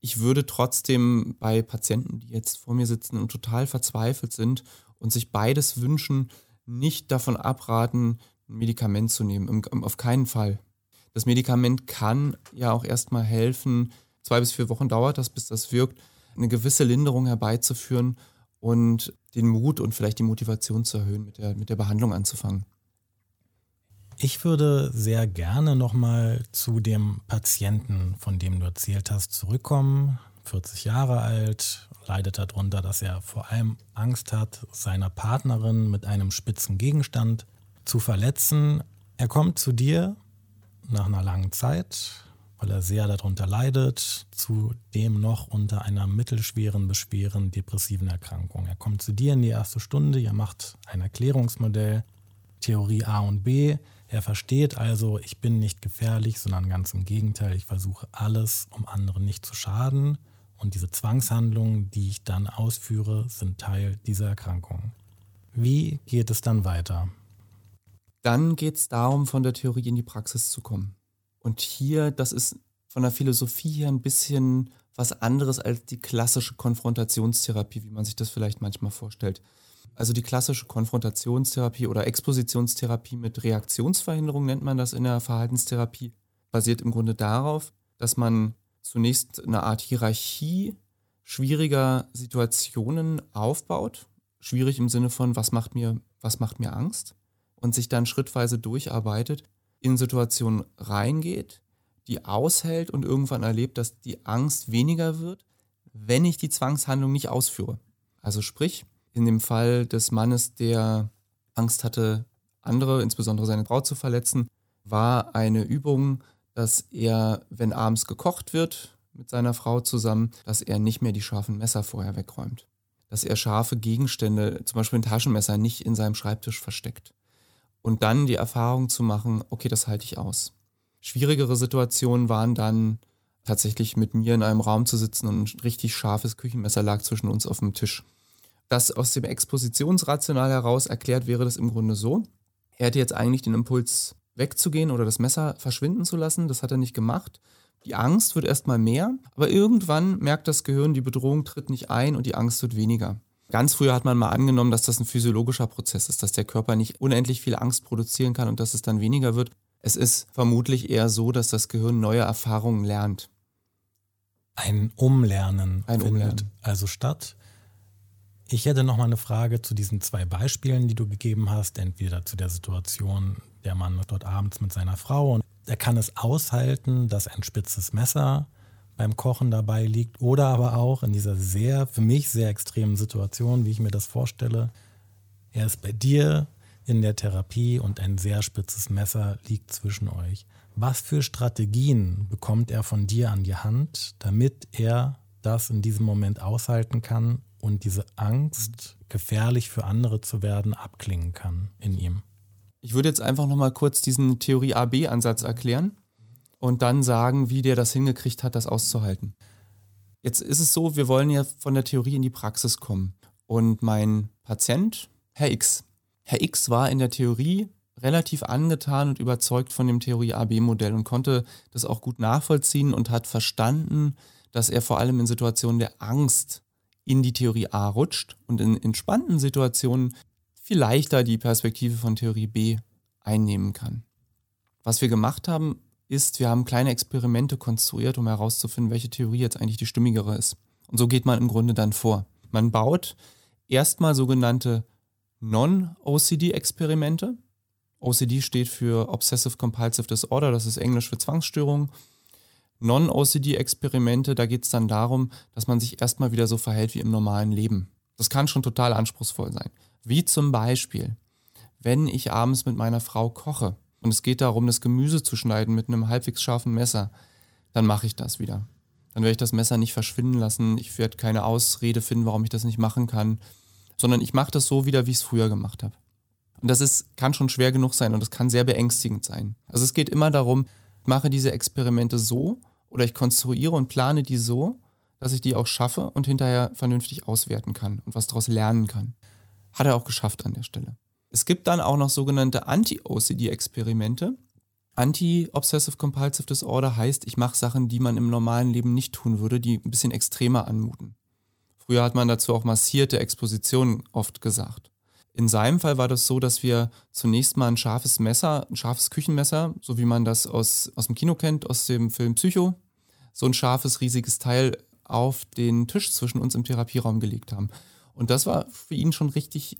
Ich würde trotzdem bei Patienten, die jetzt vor mir sitzen und total verzweifelt sind und sich beides wünschen, nicht davon abraten, ein Medikament zu nehmen. Auf keinen Fall. Das Medikament kann ja auch erstmal helfen, zwei bis vier Wochen dauert das, bis das wirkt, eine gewisse Linderung herbeizuführen und den Mut und vielleicht die Motivation zu erhöhen, mit der, mit der Behandlung anzufangen. Ich würde sehr gerne nochmal zu dem Patienten, von dem du erzählt hast, zurückkommen. 40 Jahre alt, leidet darunter, dass er vor allem Angst hat, seiner Partnerin mit einem spitzen Gegenstand zu verletzen. Er kommt zu dir nach einer langen Zeit, weil er sehr darunter leidet, zudem noch unter einer mittelschweren, beschweren depressiven Erkrankung. Er kommt zu dir in die erste Stunde, ihr macht ein Erklärungsmodell, Theorie A und B. Er versteht also, ich bin nicht gefährlich, sondern ganz im Gegenteil, ich versuche alles, um anderen nicht zu schaden. Und diese Zwangshandlungen, die ich dann ausführe, sind Teil dieser Erkrankung. Wie geht es dann weiter? Dann geht es darum, von der Theorie in die Praxis zu kommen. Und hier, das ist von der Philosophie her ein bisschen was anderes als die klassische Konfrontationstherapie, wie man sich das vielleicht manchmal vorstellt. Also die klassische Konfrontationstherapie oder Expositionstherapie mit Reaktionsverhinderung nennt man das in der Verhaltenstherapie, basiert im Grunde darauf, dass man zunächst eine Art Hierarchie schwieriger Situationen aufbaut. Schwierig im Sinne von, was macht mir, was macht mir Angst? Und sich dann schrittweise durcharbeitet, in Situationen reingeht, die aushält und irgendwann erlebt, dass die Angst weniger wird, wenn ich die Zwangshandlung nicht ausführe. Also sprich, in dem Fall des Mannes, der Angst hatte, andere, insbesondere seine Braut zu verletzen, war eine Übung, dass er, wenn abends gekocht wird mit seiner Frau zusammen, dass er nicht mehr die scharfen Messer vorher wegräumt. Dass er scharfe Gegenstände, zum Beispiel ein Taschenmesser, nicht in seinem Schreibtisch versteckt. Und dann die Erfahrung zu machen, okay, das halte ich aus. Schwierigere Situationen waren dann tatsächlich mit mir in einem Raum zu sitzen und ein richtig scharfes Küchenmesser lag zwischen uns auf dem Tisch. Das aus dem Expositionsrational heraus erklärt wäre das im Grunde so. Er hätte jetzt eigentlich den Impuls wegzugehen oder das Messer verschwinden zu lassen. Das hat er nicht gemacht. Die Angst wird erstmal mehr, aber irgendwann merkt das Gehirn, die Bedrohung tritt nicht ein und die Angst wird weniger. Ganz früher hat man mal angenommen, dass das ein physiologischer Prozess ist, dass der Körper nicht unendlich viel Angst produzieren kann und dass es dann weniger wird. Es ist vermutlich eher so, dass das Gehirn neue Erfahrungen lernt. Ein Umlernen ein findet Umlernen. also statt. Ich hätte noch mal eine Frage zu diesen zwei Beispielen, die du gegeben hast. Entweder zu der Situation, der Mann dort abends mit seiner Frau und er kann es aushalten, dass ein spitzes Messer beim Kochen dabei liegt oder aber auch in dieser sehr, für mich sehr extremen Situation, wie ich mir das vorstelle. Er ist bei dir in der Therapie und ein sehr spitzes Messer liegt zwischen euch. Was für Strategien bekommt er von dir an die Hand, damit er das in diesem Moment aushalten kann und diese Angst, gefährlich für andere zu werden, abklingen kann in ihm? Ich würde jetzt einfach nochmal kurz diesen Theorie-A-B-Ansatz erklären und dann sagen, wie der das hingekriegt hat, das auszuhalten. Jetzt ist es so, wir wollen ja von der Theorie in die Praxis kommen. Und mein Patient, Herr X, Herr X war in der Theorie relativ angetan und überzeugt von dem Theorie-AB-Modell und konnte das auch gut nachvollziehen und hat verstanden, dass er vor allem in Situationen der Angst in die Theorie A rutscht und in entspannten Situationen viel leichter die Perspektive von Theorie B einnehmen kann. Was wir gemacht haben, ist, wir haben kleine Experimente konstruiert, um herauszufinden, welche Theorie jetzt eigentlich die stimmigere ist. Und so geht man im Grunde dann vor. Man baut erstmal sogenannte Non-OCD-Experimente. OCD steht für Obsessive Compulsive Disorder, das ist Englisch für Zwangsstörung. Non-OCD-Experimente, da geht es dann darum, dass man sich erstmal wieder so verhält wie im normalen Leben. Das kann schon total anspruchsvoll sein. Wie zum Beispiel, wenn ich abends mit meiner Frau koche und es geht darum, das Gemüse zu schneiden mit einem halbwegs scharfen Messer, dann mache ich das wieder. Dann werde ich das Messer nicht verschwinden lassen. Ich werde keine Ausrede finden, warum ich das nicht machen kann, sondern ich mache das so wieder, wie ich es früher gemacht habe. Und das ist, kann schon schwer genug sein und das kann sehr beängstigend sein. Also es geht immer darum, mache diese Experimente so oder ich konstruiere und plane die so, dass ich die auch schaffe und hinterher vernünftig auswerten kann und was daraus lernen kann. Hat er auch geschafft an der Stelle. Es gibt dann auch noch sogenannte Anti-OCD-Experimente. Anti-Obsessive Compulsive Disorder heißt, ich mache Sachen, die man im normalen Leben nicht tun würde, die ein bisschen extremer anmuten. Früher hat man dazu auch massierte Exposition oft gesagt. In seinem Fall war das so, dass wir zunächst mal ein scharfes Messer, ein scharfes Küchenmesser, so wie man das aus, aus dem Kino kennt, aus dem Film Psycho, so ein scharfes, riesiges Teil auf den Tisch zwischen uns im Therapieraum gelegt haben. Und das war für ihn schon richtig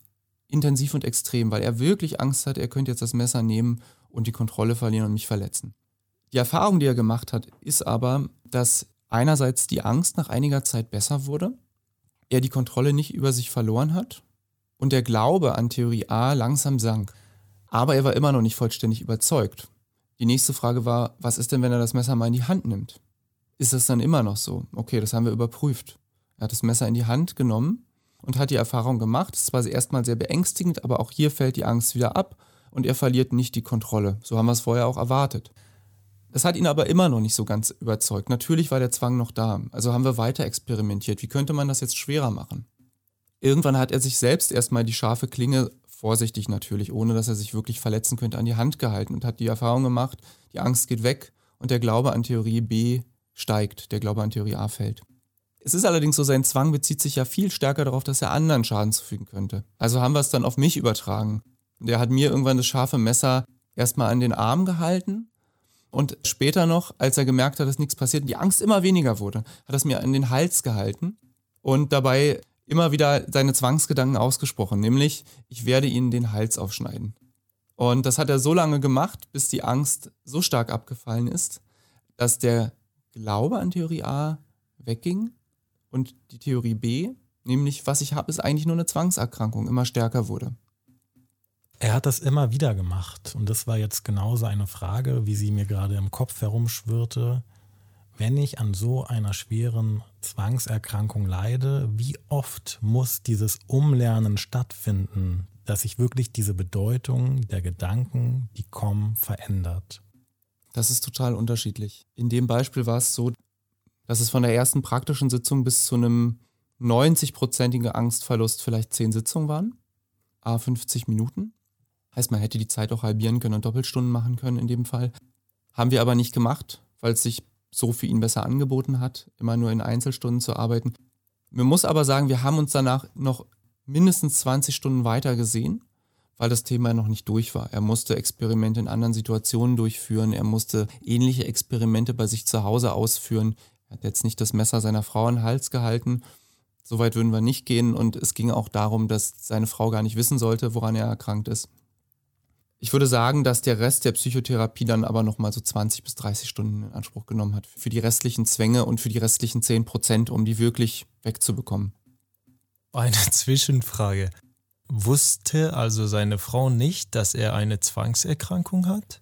intensiv und extrem, weil er wirklich Angst hat, er könnte jetzt das Messer nehmen und die Kontrolle verlieren und mich verletzen. Die Erfahrung, die er gemacht hat, ist aber, dass einerseits die Angst nach einiger Zeit besser wurde, er die Kontrolle nicht über sich verloren hat und der Glaube an Theorie A langsam sank. Aber er war immer noch nicht vollständig überzeugt. Die nächste Frage war, was ist denn, wenn er das Messer mal in die Hand nimmt? Ist das dann immer noch so? Okay, das haben wir überprüft. Er hat das Messer in die Hand genommen und hat die Erfahrung gemacht. Es war erstmal sehr beängstigend, aber auch hier fällt die Angst wieder ab und er verliert nicht die Kontrolle. So haben wir es vorher auch erwartet. Es hat ihn aber immer noch nicht so ganz überzeugt. Natürlich war der Zwang noch da. Also haben wir weiter experimentiert. Wie könnte man das jetzt schwerer machen? Irgendwann hat er sich selbst erstmal die scharfe Klinge, vorsichtig natürlich, ohne dass er sich wirklich verletzen könnte, an die Hand gehalten und hat die Erfahrung gemacht, die Angst geht weg und der Glaube an Theorie B steigt, der Glaube an Theorie A fällt. Es ist allerdings so, sein Zwang bezieht sich ja viel stärker darauf, dass er anderen Schaden zufügen könnte. Also haben wir es dann auf mich übertragen. Der hat mir irgendwann das scharfe Messer erstmal an den Arm gehalten und später noch, als er gemerkt hat, dass nichts passiert und die Angst immer weniger wurde, hat es mir an den Hals gehalten und dabei immer wieder seine Zwangsgedanken ausgesprochen, nämlich ich werde ihnen den Hals aufschneiden. Und das hat er so lange gemacht, bis die Angst so stark abgefallen ist, dass der Glaube an Theorie A wegging und die Theorie B, nämlich was ich habe, ist eigentlich nur eine Zwangserkrankung, immer stärker wurde. Er hat das immer wieder gemacht. Und das war jetzt genauso eine Frage, wie sie mir gerade im Kopf herumschwirrte. Wenn ich an so einer schweren Zwangserkrankung leide, wie oft muss dieses Umlernen stattfinden, dass sich wirklich diese Bedeutung der Gedanken, die kommen, verändert? Das ist total unterschiedlich. In dem Beispiel war es so, dass es von der ersten praktischen Sitzung bis zu einem 90-prozentigen Angstverlust vielleicht zehn Sitzungen waren, a 50 Minuten. Heißt, man hätte die Zeit auch halbieren können und Doppelstunden machen können in dem Fall. Haben wir aber nicht gemacht, weil es sich so für ihn besser angeboten hat, immer nur in Einzelstunden zu arbeiten. Man muss aber sagen, wir haben uns danach noch mindestens 20 Stunden weiter gesehen, weil das Thema noch nicht durch war. Er musste Experimente in anderen Situationen durchführen, er musste ähnliche Experimente bei sich zu Hause ausführen. Er hat jetzt nicht das Messer seiner Frau an den Hals gehalten. So weit würden wir nicht gehen. Und es ging auch darum, dass seine Frau gar nicht wissen sollte, woran er erkrankt ist. Ich würde sagen, dass der Rest der Psychotherapie dann aber nochmal so 20 bis 30 Stunden in Anspruch genommen hat für die restlichen Zwänge und für die restlichen 10 Prozent, um die wirklich wegzubekommen. Eine Zwischenfrage. Wusste also seine Frau nicht, dass er eine Zwangserkrankung hat?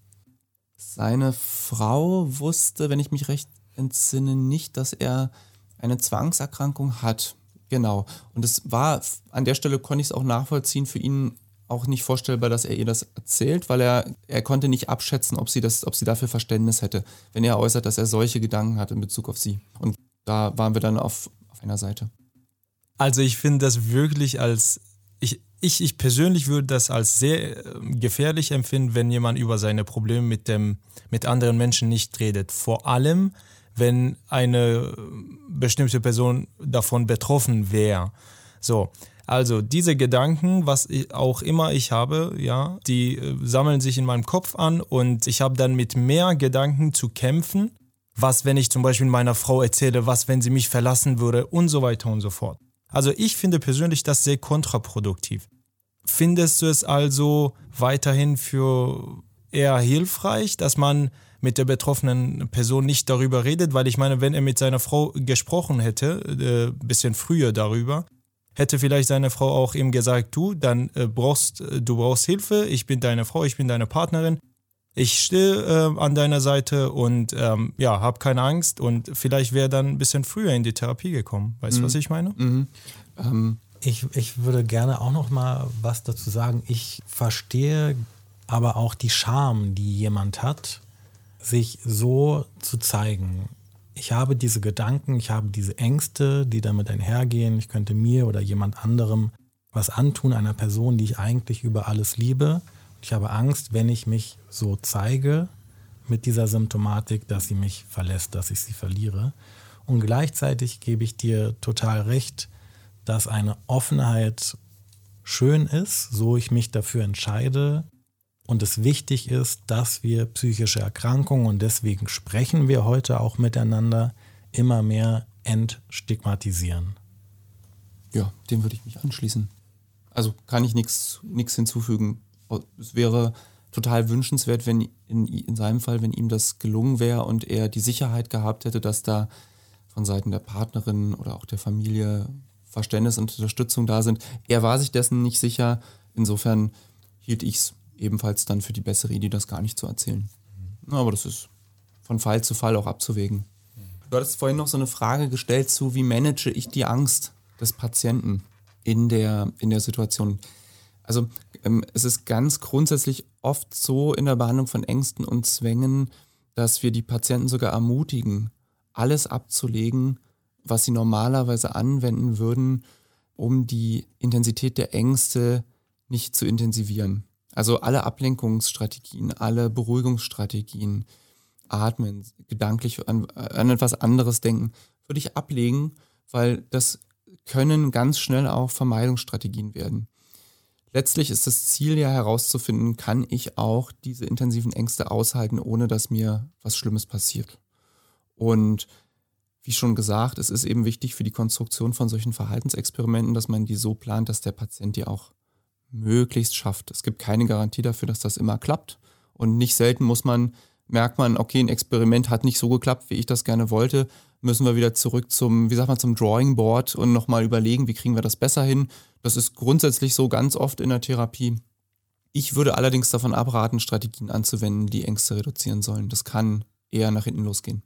Seine Frau wusste, wenn ich mich recht entsinne, nicht, dass er eine Zwangserkrankung hat. Genau. Und es war, an der Stelle konnte ich es auch nachvollziehen, für ihn auch nicht vorstellbar, dass er ihr das erzählt, weil er, er konnte nicht abschätzen, ob sie, das, ob sie dafür Verständnis hätte, wenn er äußert, dass er solche Gedanken hat in Bezug auf sie. Und da waren wir dann auf, auf einer Seite. Also ich finde das wirklich als, ich, ich, ich persönlich würde das als sehr ähm, gefährlich empfinden, wenn jemand über seine Probleme mit, dem, mit anderen Menschen nicht redet. Vor allem, wenn eine bestimmte Person davon betroffen wäre. So, also diese Gedanken, was ich, auch immer ich habe, ja, die äh, sammeln sich in meinem Kopf an und ich habe dann mit mehr Gedanken zu kämpfen. Was, wenn ich zum Beispiel meiner Frau erzähle, was, wenn sie mich verlassen würde und so weiter und so fort. Also ich finde persönlich das sehr kontraproduktiv. Findest du es also weiterhin für eher hilfreich, dass man mit der betroffenen Person nicht darüber redet, weil ich meine, wenn er mit seiner Frau gesprochen hätte, äh, bisschen früher darüber, hätte vielleicht seine Frau auch ihm gesagt, du, dann äh, brauchst äh, du brauchst Hilfe, ich bin deine Frau, ich bin deine Partnerin, ich stehe äh, an deiner Seite und ähm, ja, hab keine Angst und vielleicht wäre dann ein bisschen früher in die Therapie gekommen. Weißt du, mhm. was ich meine? Mhm. Ähm. Ich, ich würde gerne auch noch mal was dazu sagen. Ich verstehe aber auch die Scham, die jemand hat, sich so zu zeigen. Ich habe diese Gedanken, ich habe diese Ängste, die damit einhergehen. Ich könnte mir oder jemand anderem was antun, einer Person, die ich eigentlich über alles liebe. Ich habe Angst, wenn ich mich so zeige mit dieser Symptomatik, dass sie mich verlässt, dass ich sie verliere. Und gleichzeitig gebe ich dir total recht, dass eine Offenheit schön ist, so ich mich dafür entscheide und es wichtig ist, dass wir psychische Erkrankungen und deswegen sprechen wir heute auch miteinander immer mehr entstigmatisieren. Ja, dem würde ich mich anschließen. Also kann ich nichts hinzufügen. Es wäre total wünschenswert, wenn in, in seinem Fall, wenn ihm das gelungen wäre und er die Sicherheit gehabt hätte, dass da von Seiten der Partnerin oder auch der Familie Verständnis und Unterstützung da sind. Er war sich dessen nicht sicher. Insofern hielt ich es ebenfalls dann für die bessere Idee, das gar nicht zu erzählen. Mhm. Aber das ist von Fall zu Fall auch abzuwägen. Du hattest vorhin noch so eine Frage gestellt zu, wie manage ich die Angst des Patienten in der, in der Situation. Also ähm, es ist ganz grundsätzlich oft so in der Behandlung von Ängsten und Zwängen, dass wir die Patienten sogar ermutigen, alles abzulegen, was sie normalerweise anwenden würden, um die Intensität der Ängste nicht zu intensivieren. Also alle Ablenkungsstrategien, alle Beruhigungsstrategien, atmen, gedanklich an, an etwas anderes denken, würde ich ablegen, weil das können ganz schnell auch Vermeidungsstrategien werden. Letztlich ist das Ziel ja herauszufinden, kann ich auch diese intensiven Ängste aushalten, ohne dass mir was Schlimmes passiert. Und wie schon gesagt, es ist eben wichtig für die Konstruktion von solchen Verhaltensexperimenten, dass man die so plant, dass der Patient die auch möglichst schafft. Es gibt keine Garantie dafür, dass das immer klappt. Und nicht selten muss man, merkt man, okay, ein Experiment hat nicht so geklappt, wie ich das gerne wollte, müssen wir wieder zurück zum, wie sagt man, zum Drawing Board und nochmal überlegen, wie kriegen wir das besser hin. Das ist grundsätzlich so ganz oft in der Therapie. Ich würde allerdings davon abraten, Strategien anzuwenden, die Ängste reduzieren sollen. Das kann eher nach hinten losgehen.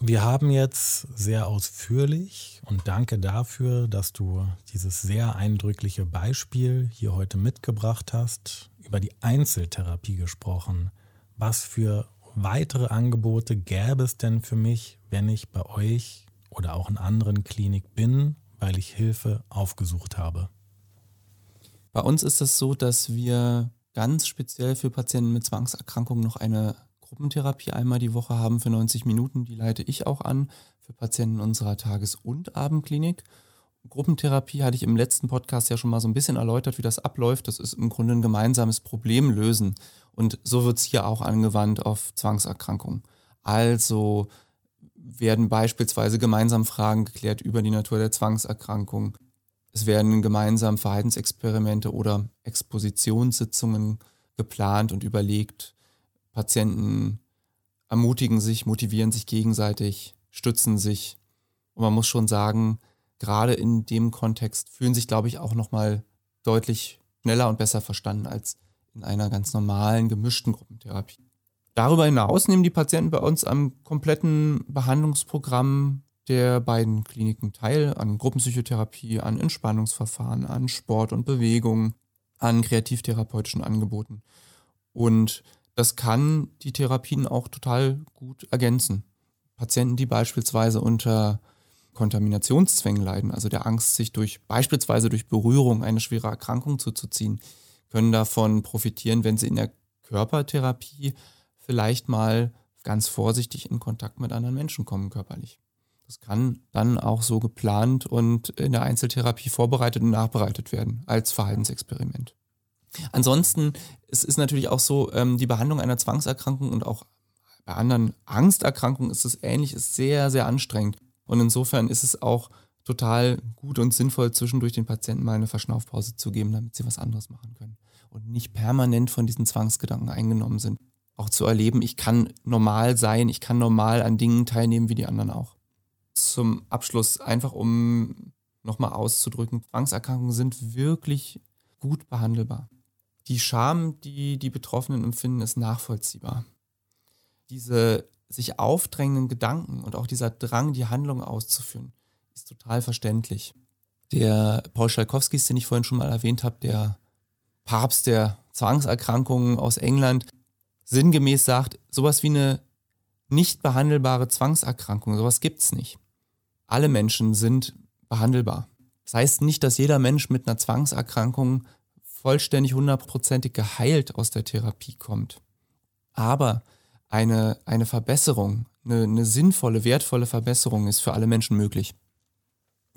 Wir haben jetzt sehr ausführlich und danke dafür, dass du dieses sehr eindrückliche Beispiel hier heute mitgebracht hast, über die Einzeltherapie gesprochen. Was für weitere Angebote gäbe es denn für mich, wenn ich bei euch oder auch in anderen Klinik bin, weil ich Hilfe aufgesucht habe? Bei uns ist es so, dass wir ganz speziell für Patienten mit Zwangserkrankungen noch eine Gruppentherapie einmal die Woche haben für 90 Minuten. Die leite ich auch an für Patienten unserer Tages- und Abendklinik. Gruppentherapie hatte ich im letzten Podcast ja schon mal so ein bisschen erläutert, wie das abläuft. Das ist im Grunde ein gemeinsames Problem lösen. Und so wird es hier auch angewandt auf Zwangserkrankungen. Also werden beispielsweise gemeinsam Fragen geklärt über die Natur der Zwangserkrankung. Es werden gemeinsam Verhaltensexperimente oder Expositionssitzungen geplant und überlegt, Patienten ermutigen sich, motivieren sich gegenseitig, stützen sich. Und man muss schon sagen, gerade in dem Kontext fühlen sich, glaube ich, auch nochmal deutlich schneller und besser verstanden als in einer ganz normalen, gemischten Gruppentherapie. Darüber hinaus nehmen die Patienten bei uns am kompletten Behandlungsprogramm der beiden Kliniken teil, an Gruppenpsychotherapie, an Entspannungsverfahren, an Sport und Bewegung, an kreativtherapeutischen Angeboten. Und das kann die Therapien auch total gut ergänzen. Patienten, die beispielsweise unter Kontaminationszwängen leiden, also der Angst, sich durch beispielsweise durch Berührung eine schwere Erkrankung zuzuziehen, können davon profitieren, wenn sie in der Körpertherapie vielleicht mal ganz vorsichtig in Kontakt mit anderen Menschen kommen körperlich. Das kann dann auch so geplant und in der Einzeltherapie vorbereitet und nachbereitet werden als Verhaltensexperiment. Ansonsten es ist natürlich auch so, ähm, die Behandlung einer Zwangserkrankung und auch bei anderen Angsterkrankungen ist es ähnlich, ist sehr, sehr anstrengend. Und insofern ist es auch total gut und sinnvoll, zwischendurch den Patienten mal eine Verschnaufpause zu geben, damit sie was anderes machen können und nicht permanent von diesen Zwangsgedanken eingenommen sind. Auch zu erleben, ich kann normal sein, ich kann normal an Dingen teilnehmen wie die anderen auch. Zum Abschluss, einfach um nochmal auszudrücken, Zwangserkrankungen sind wirklich gut behandelbar. Die Scham, die die Betroffenen empfinden, ist nachvollziehbar. Diese sich aufdrängenden Gedanken und auch dieser Drang, die Handlung auszuführen, ist total verständlich. Der Paul Schalkowskis, den ich vorhin schon mal erwähnt habe, der Papst der Zwangserkrankungen aus England, sinngemäß sagt, sowas wie eine nicht behandelbare Zwangserkrankung, sowas gibt's nicht. Alle Menschen sind behandelbar. Das heißt nicht, dass jeder Mensch mit einer Zwangserkrankung vollständig hundertprozentig geheilt aus der Therapie kommt. Aber eine, eine Verbesserung, eine, eine sinnvolle, wertvolle Verbesserung ist für alle Menschen möglich.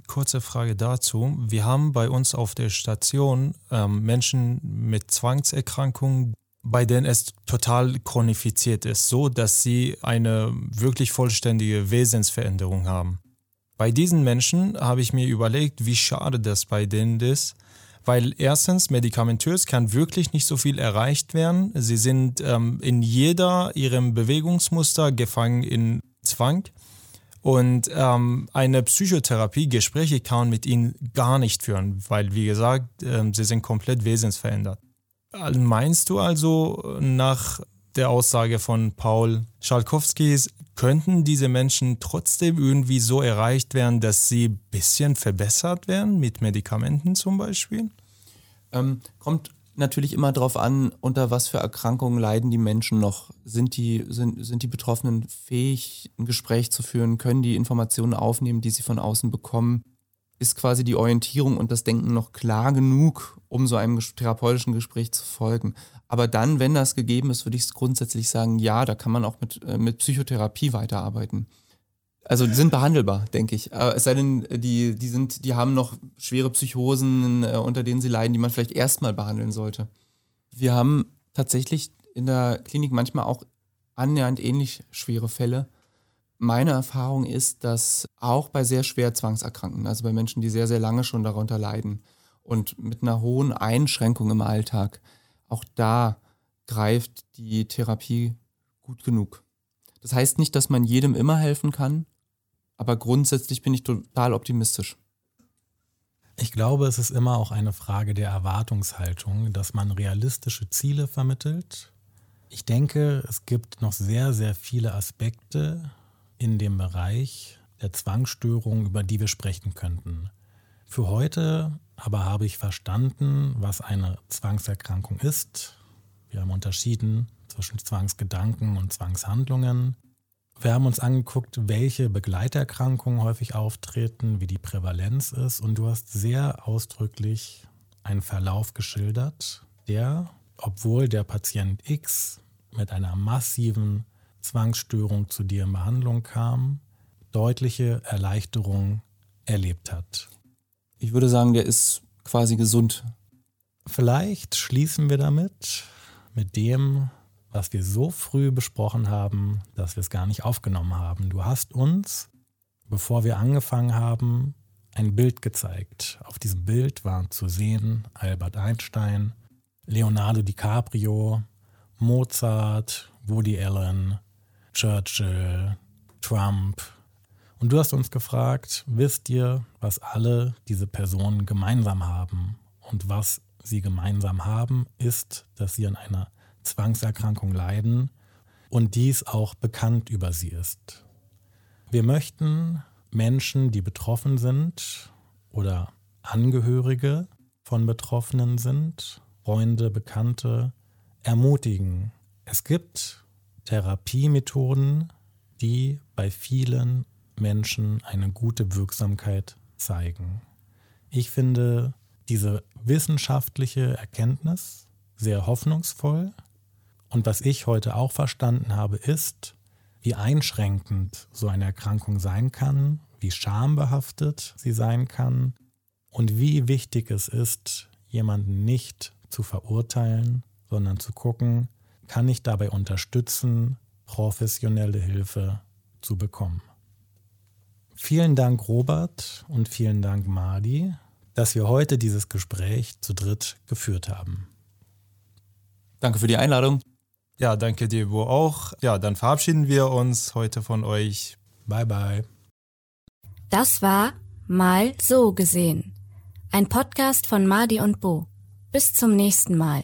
Kurze Frage dazu. Wir haben bei uns auf der Station ähm, Menschen mit Zwangserkrankungen, bei denen es total chronifiziert ist, so dass sie eine wirklich vollständige Wesensveränderung haben. Bei diesen Menschen habe ich mir überlegt, wie schade das bei denen ist, weil erstens medikamentös kann wirklich nicht so viel erreicht werden. Sie sind ähm, in jeder ihrem Bewegungsmuster gefangen in Zwang. Und ähm, eine Psychotherapie, Gespräche kann man mit ihnen gar nicht führen, weil, wie gesagt, ähm, sie sind komplett wesensverändert. Meinst du also nach der Aussage von Paul Schalkowskis, könnten diese Menschen trotzdem irgendwie so erreicht werden, dass sie ein bisschen verbessert werden, mit Medikamenten zum Beispiel? Ähm, kommt natürlich immer darauf an, unter was für Erkrankungen leiden die Menschen noch. Sind die, sind, sind die Betroffenen fähig, ein Gespräch zu führen? Können die Informationen aufnehmen, die sie von außen bekommen? Ist quasi die Orientierung und das Denken noch klar genug, um so einem therapeutischen Gespräch zu folgen? Aber dann, wenn das gegeben ist, würde ich grundsätzlich sagen, ja, da kann man auch mit, äh, mit Psychotherapie weiterarbeiten. Also die sind behandelbar, denke ich. Äh, es sei denn, die, die, sind, die haben noch schwere Psychosen, äh, unter denen sie leiden, die man vielleicht erstmal behandeln sollte. Wir haben tatsächlich in der Klinik manchmal auch annähernd ähnlich schwere Fälle. Meine Erfahrung ist, dass auch bei sehr schwer Zwangserkrankten, also bei Menschen, die sehr, sehr lange schon darunter leiden und mit einer hohen Einschränkung im Alltag, auch da greift die Therapie gut genug. Das heißt nicht, dass man jedem immer helfen kann, aber grundsätzlich bin ich total optimistisch. Ich glaube, es ist immer auch eine Frage der Erwartungshaltung, dass man realistische Ziele vermittelt. Ich denke, es gibt noch sehr, sehr viele Aspekte in dem Bereich der Zwangsstörung, über die wir sprechen könnten. Für heute aber habe ich verstanden, was eine Zwangserkrankung ist. Wir haben unterschieden zwischen Zwangsgedanken und Zwangshandlungen. Wir haben uns angeguckt, welche Begleiterkrankungen häufig auftreten, wie die Prävalenz ist. Und du hast sehr ausdrücklich einen Verlauf geschildert, der, obwohl der Patient X mit einer massiven Zwangsstörung zu dir in Behandlung kam, deutliche Erleichterung erlebt hat. Ich würde sagen, der ist quasi gesund. Vielleicht schließen wir damit, mit dem, was wir so früh besprochen haben, dass wir es gar nicht aufgenommen haben. Du hast uns, bevor wir angefangen haben, ein Bild gezeigt. Auf diesem Bild waren zu sehen Albert Einstein, Leonardo DiCaprio, Mozart, Woody Allen, Churchill, Trump, und du hast uns gefragt, wisst ihr, was alle diese Personen gemeinsam haben? Und was sie gemeinsam haben, ist, dass sie an einer Zwangserkrankung leiden und dies auch bekannt über sie ist. Wir möchten Menschen, die betroffen sind oder Angehörige von Betroffenen sind, Freunde, Bekannte, ermutigen. Es gibt Therapiemethoden, die bei vielen Menschen eine gute Wirksamkeit zeigen. Ich finde diese wissenschaftliche Erkenntnis sehr hoffnungsvoll. Und was ich heute auch verstanden habe, ist, wie einschränkend so eine Erkrankung sein kann, wie schambehaftet sie sein kann und wie wichtig es ist, jemanden nicht zu verurteilen, sondern zu gucken, kann ich dabei unterstützen, professionelle Hilfe zu bekommen. Vielen Dank, Robert, und vielen Dank, Madi, dass wir heute dieses Gespräch zu dritt geführt haben. Danke für die Einladung. Ja, danke dir, Bo, auch. Ja, dann verabschieden wir uns heute von euch. Bye, bye. Das war Mal so gesehen. Ein Podcast von Madi und Bo. Bis zum nächsten Mal.